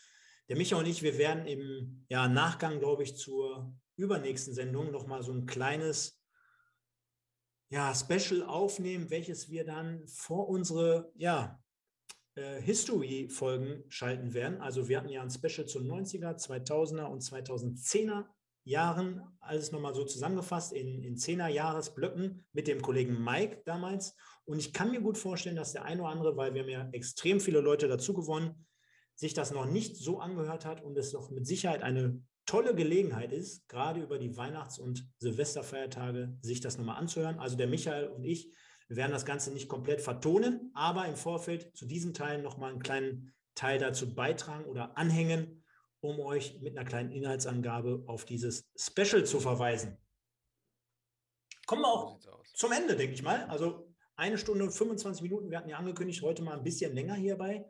B: Der Micha und ich, wir werden im ja, Nachgang, glaube ich, zur übernächsten Sendung nochmal so ein kleines ja, Special aufnehmen, welches wir dann vor unsere ja, äh, History-Folgen schalten werden. Also wir hatten ja ein Special zu 90er, 2000er und 2010er Jahren, alles nochmal so zusammengefasst in, in 10er Jahresblöcken mit dem Kollegen Mike damals. Und ich kann mir gut vorstellen, dass der eine oder andere, weil wir haben ja extrem viele Leute dazu gewonnen, sich das noch nicht so angehört hat und es doch mit Sicherheit eine tolle Gelegenheit ist, gerade über die Weihnachts- und Silvesterfeiertage sich das nochmal anzuhören. Also der Michael und ich, werden das Ganze nicht komplett vertonen, aber im Vorfeld zu diesen Teilen nochmal einen kleinen Teil dazu beitragen oder anhängen, um euch mit einer kleinen Inhaltsangabe auf dieses Special zu verweisen. Kommen wir auch zum Ende, denke ich mal. Also eine Stunde und 25 Minuten. Wir hatten ja angekündigt, heute mal ein bisschen länger hierbei.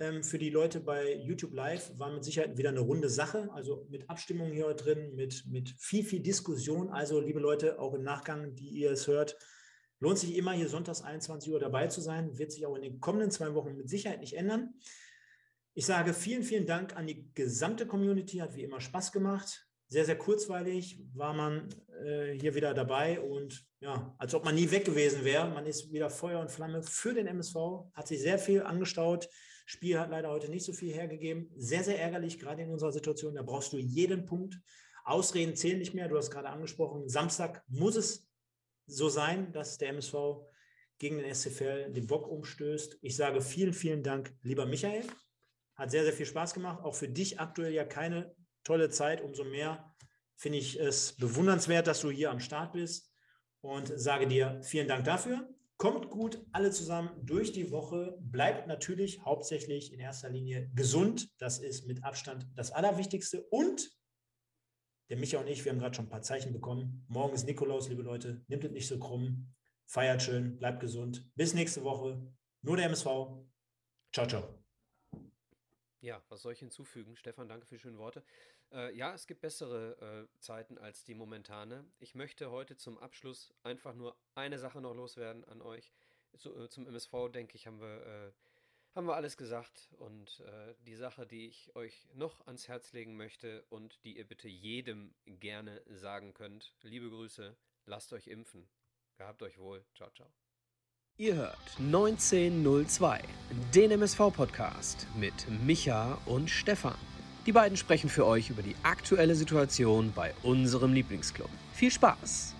B: Ähm, für die Leute bei YouTube Live war mit Sicherheit wieder eine runde Sache. Also mit Abstimmung hier drin, mit, mit viel, viel Diskussion. Also, liebe Leute, auch im Nachgang, die ihr es hört, lohnt sich immer hier sonntags 21 Uhr dabei zu sein. Wird sich auch in den kommenden zwei Wochen mit Sicherheit nicht ändern. Ich sage vielen, vielen Dank an die gesamte Community. Hat wie immer Spaß gemacht. Sehr, sehr kurzweilig war man äh, hier wieder dabei und ja, als ob man nie weg gewesen wäre. Man ist wieder Feuer und Flamme für den MSV, hat sich sehr viel angestaut. Spiel hat leider heute nicht so viel hergegeben. Sehr, sehr ärgerlich, gerade in unserer Situation. Da brauchst du jeden Punkt. Ausreden zählen nicht mehr. Du hast gerade angesprochen, Samstag muss es so sein, dass der MSV gegen den SCFL den Bock umstößt. Ich sage vielen, vielen Dank, lieber Michael. Hat sehr, sehr viel Spaß gemacht. Auch für dich aktuell ja keine tolle Zeit. Umso mehr finde ich es bewundernswert, dass du hier am Start bist und sage dir vielen Dank dafür. Kommt gut alle zusammen durch die Woche. Bleibt natürlich hauptsächlich in erster Linie gesund. Das ist mit Abstand das Allerwichtigste. Und der Micha und ich, wir haben gerade schon ein paar Zeichen bekommen. Morgen ist Nikolaus, liebe Leute. Nimmt es nicht so krumm. Feiert schön, bleibt gesund. Bis nächste Woche. Nur der MSV. Ciao, ciao.
C: Ja, was soll ich hinzufügen? Stefan, danke für die schönen Worte. Äh, ja, es gibt bessere äh, Zeiten als die momentane. Ich möchte heute zum Abschluss einfach nur eine Sache noch loswerden an euch. So, äh, zum MSV, denke ich, haben wir, äh, haben wir alles gesagt. Und äh, die Sache, die ich euch noch ans Herz legen möchte und die ihr bitte jedem gerne sagen könnt, liebe Grüße, lasst euch impfen. Gehabt euch wohl. Ciao, ciao.
A: Ihr hört 1902, den MSV-Podcast mit Micha und Stefan. Die beiden sprechen für euch über die aktuelle Situation bei unserem Lieblingsclub. Viel Spaß!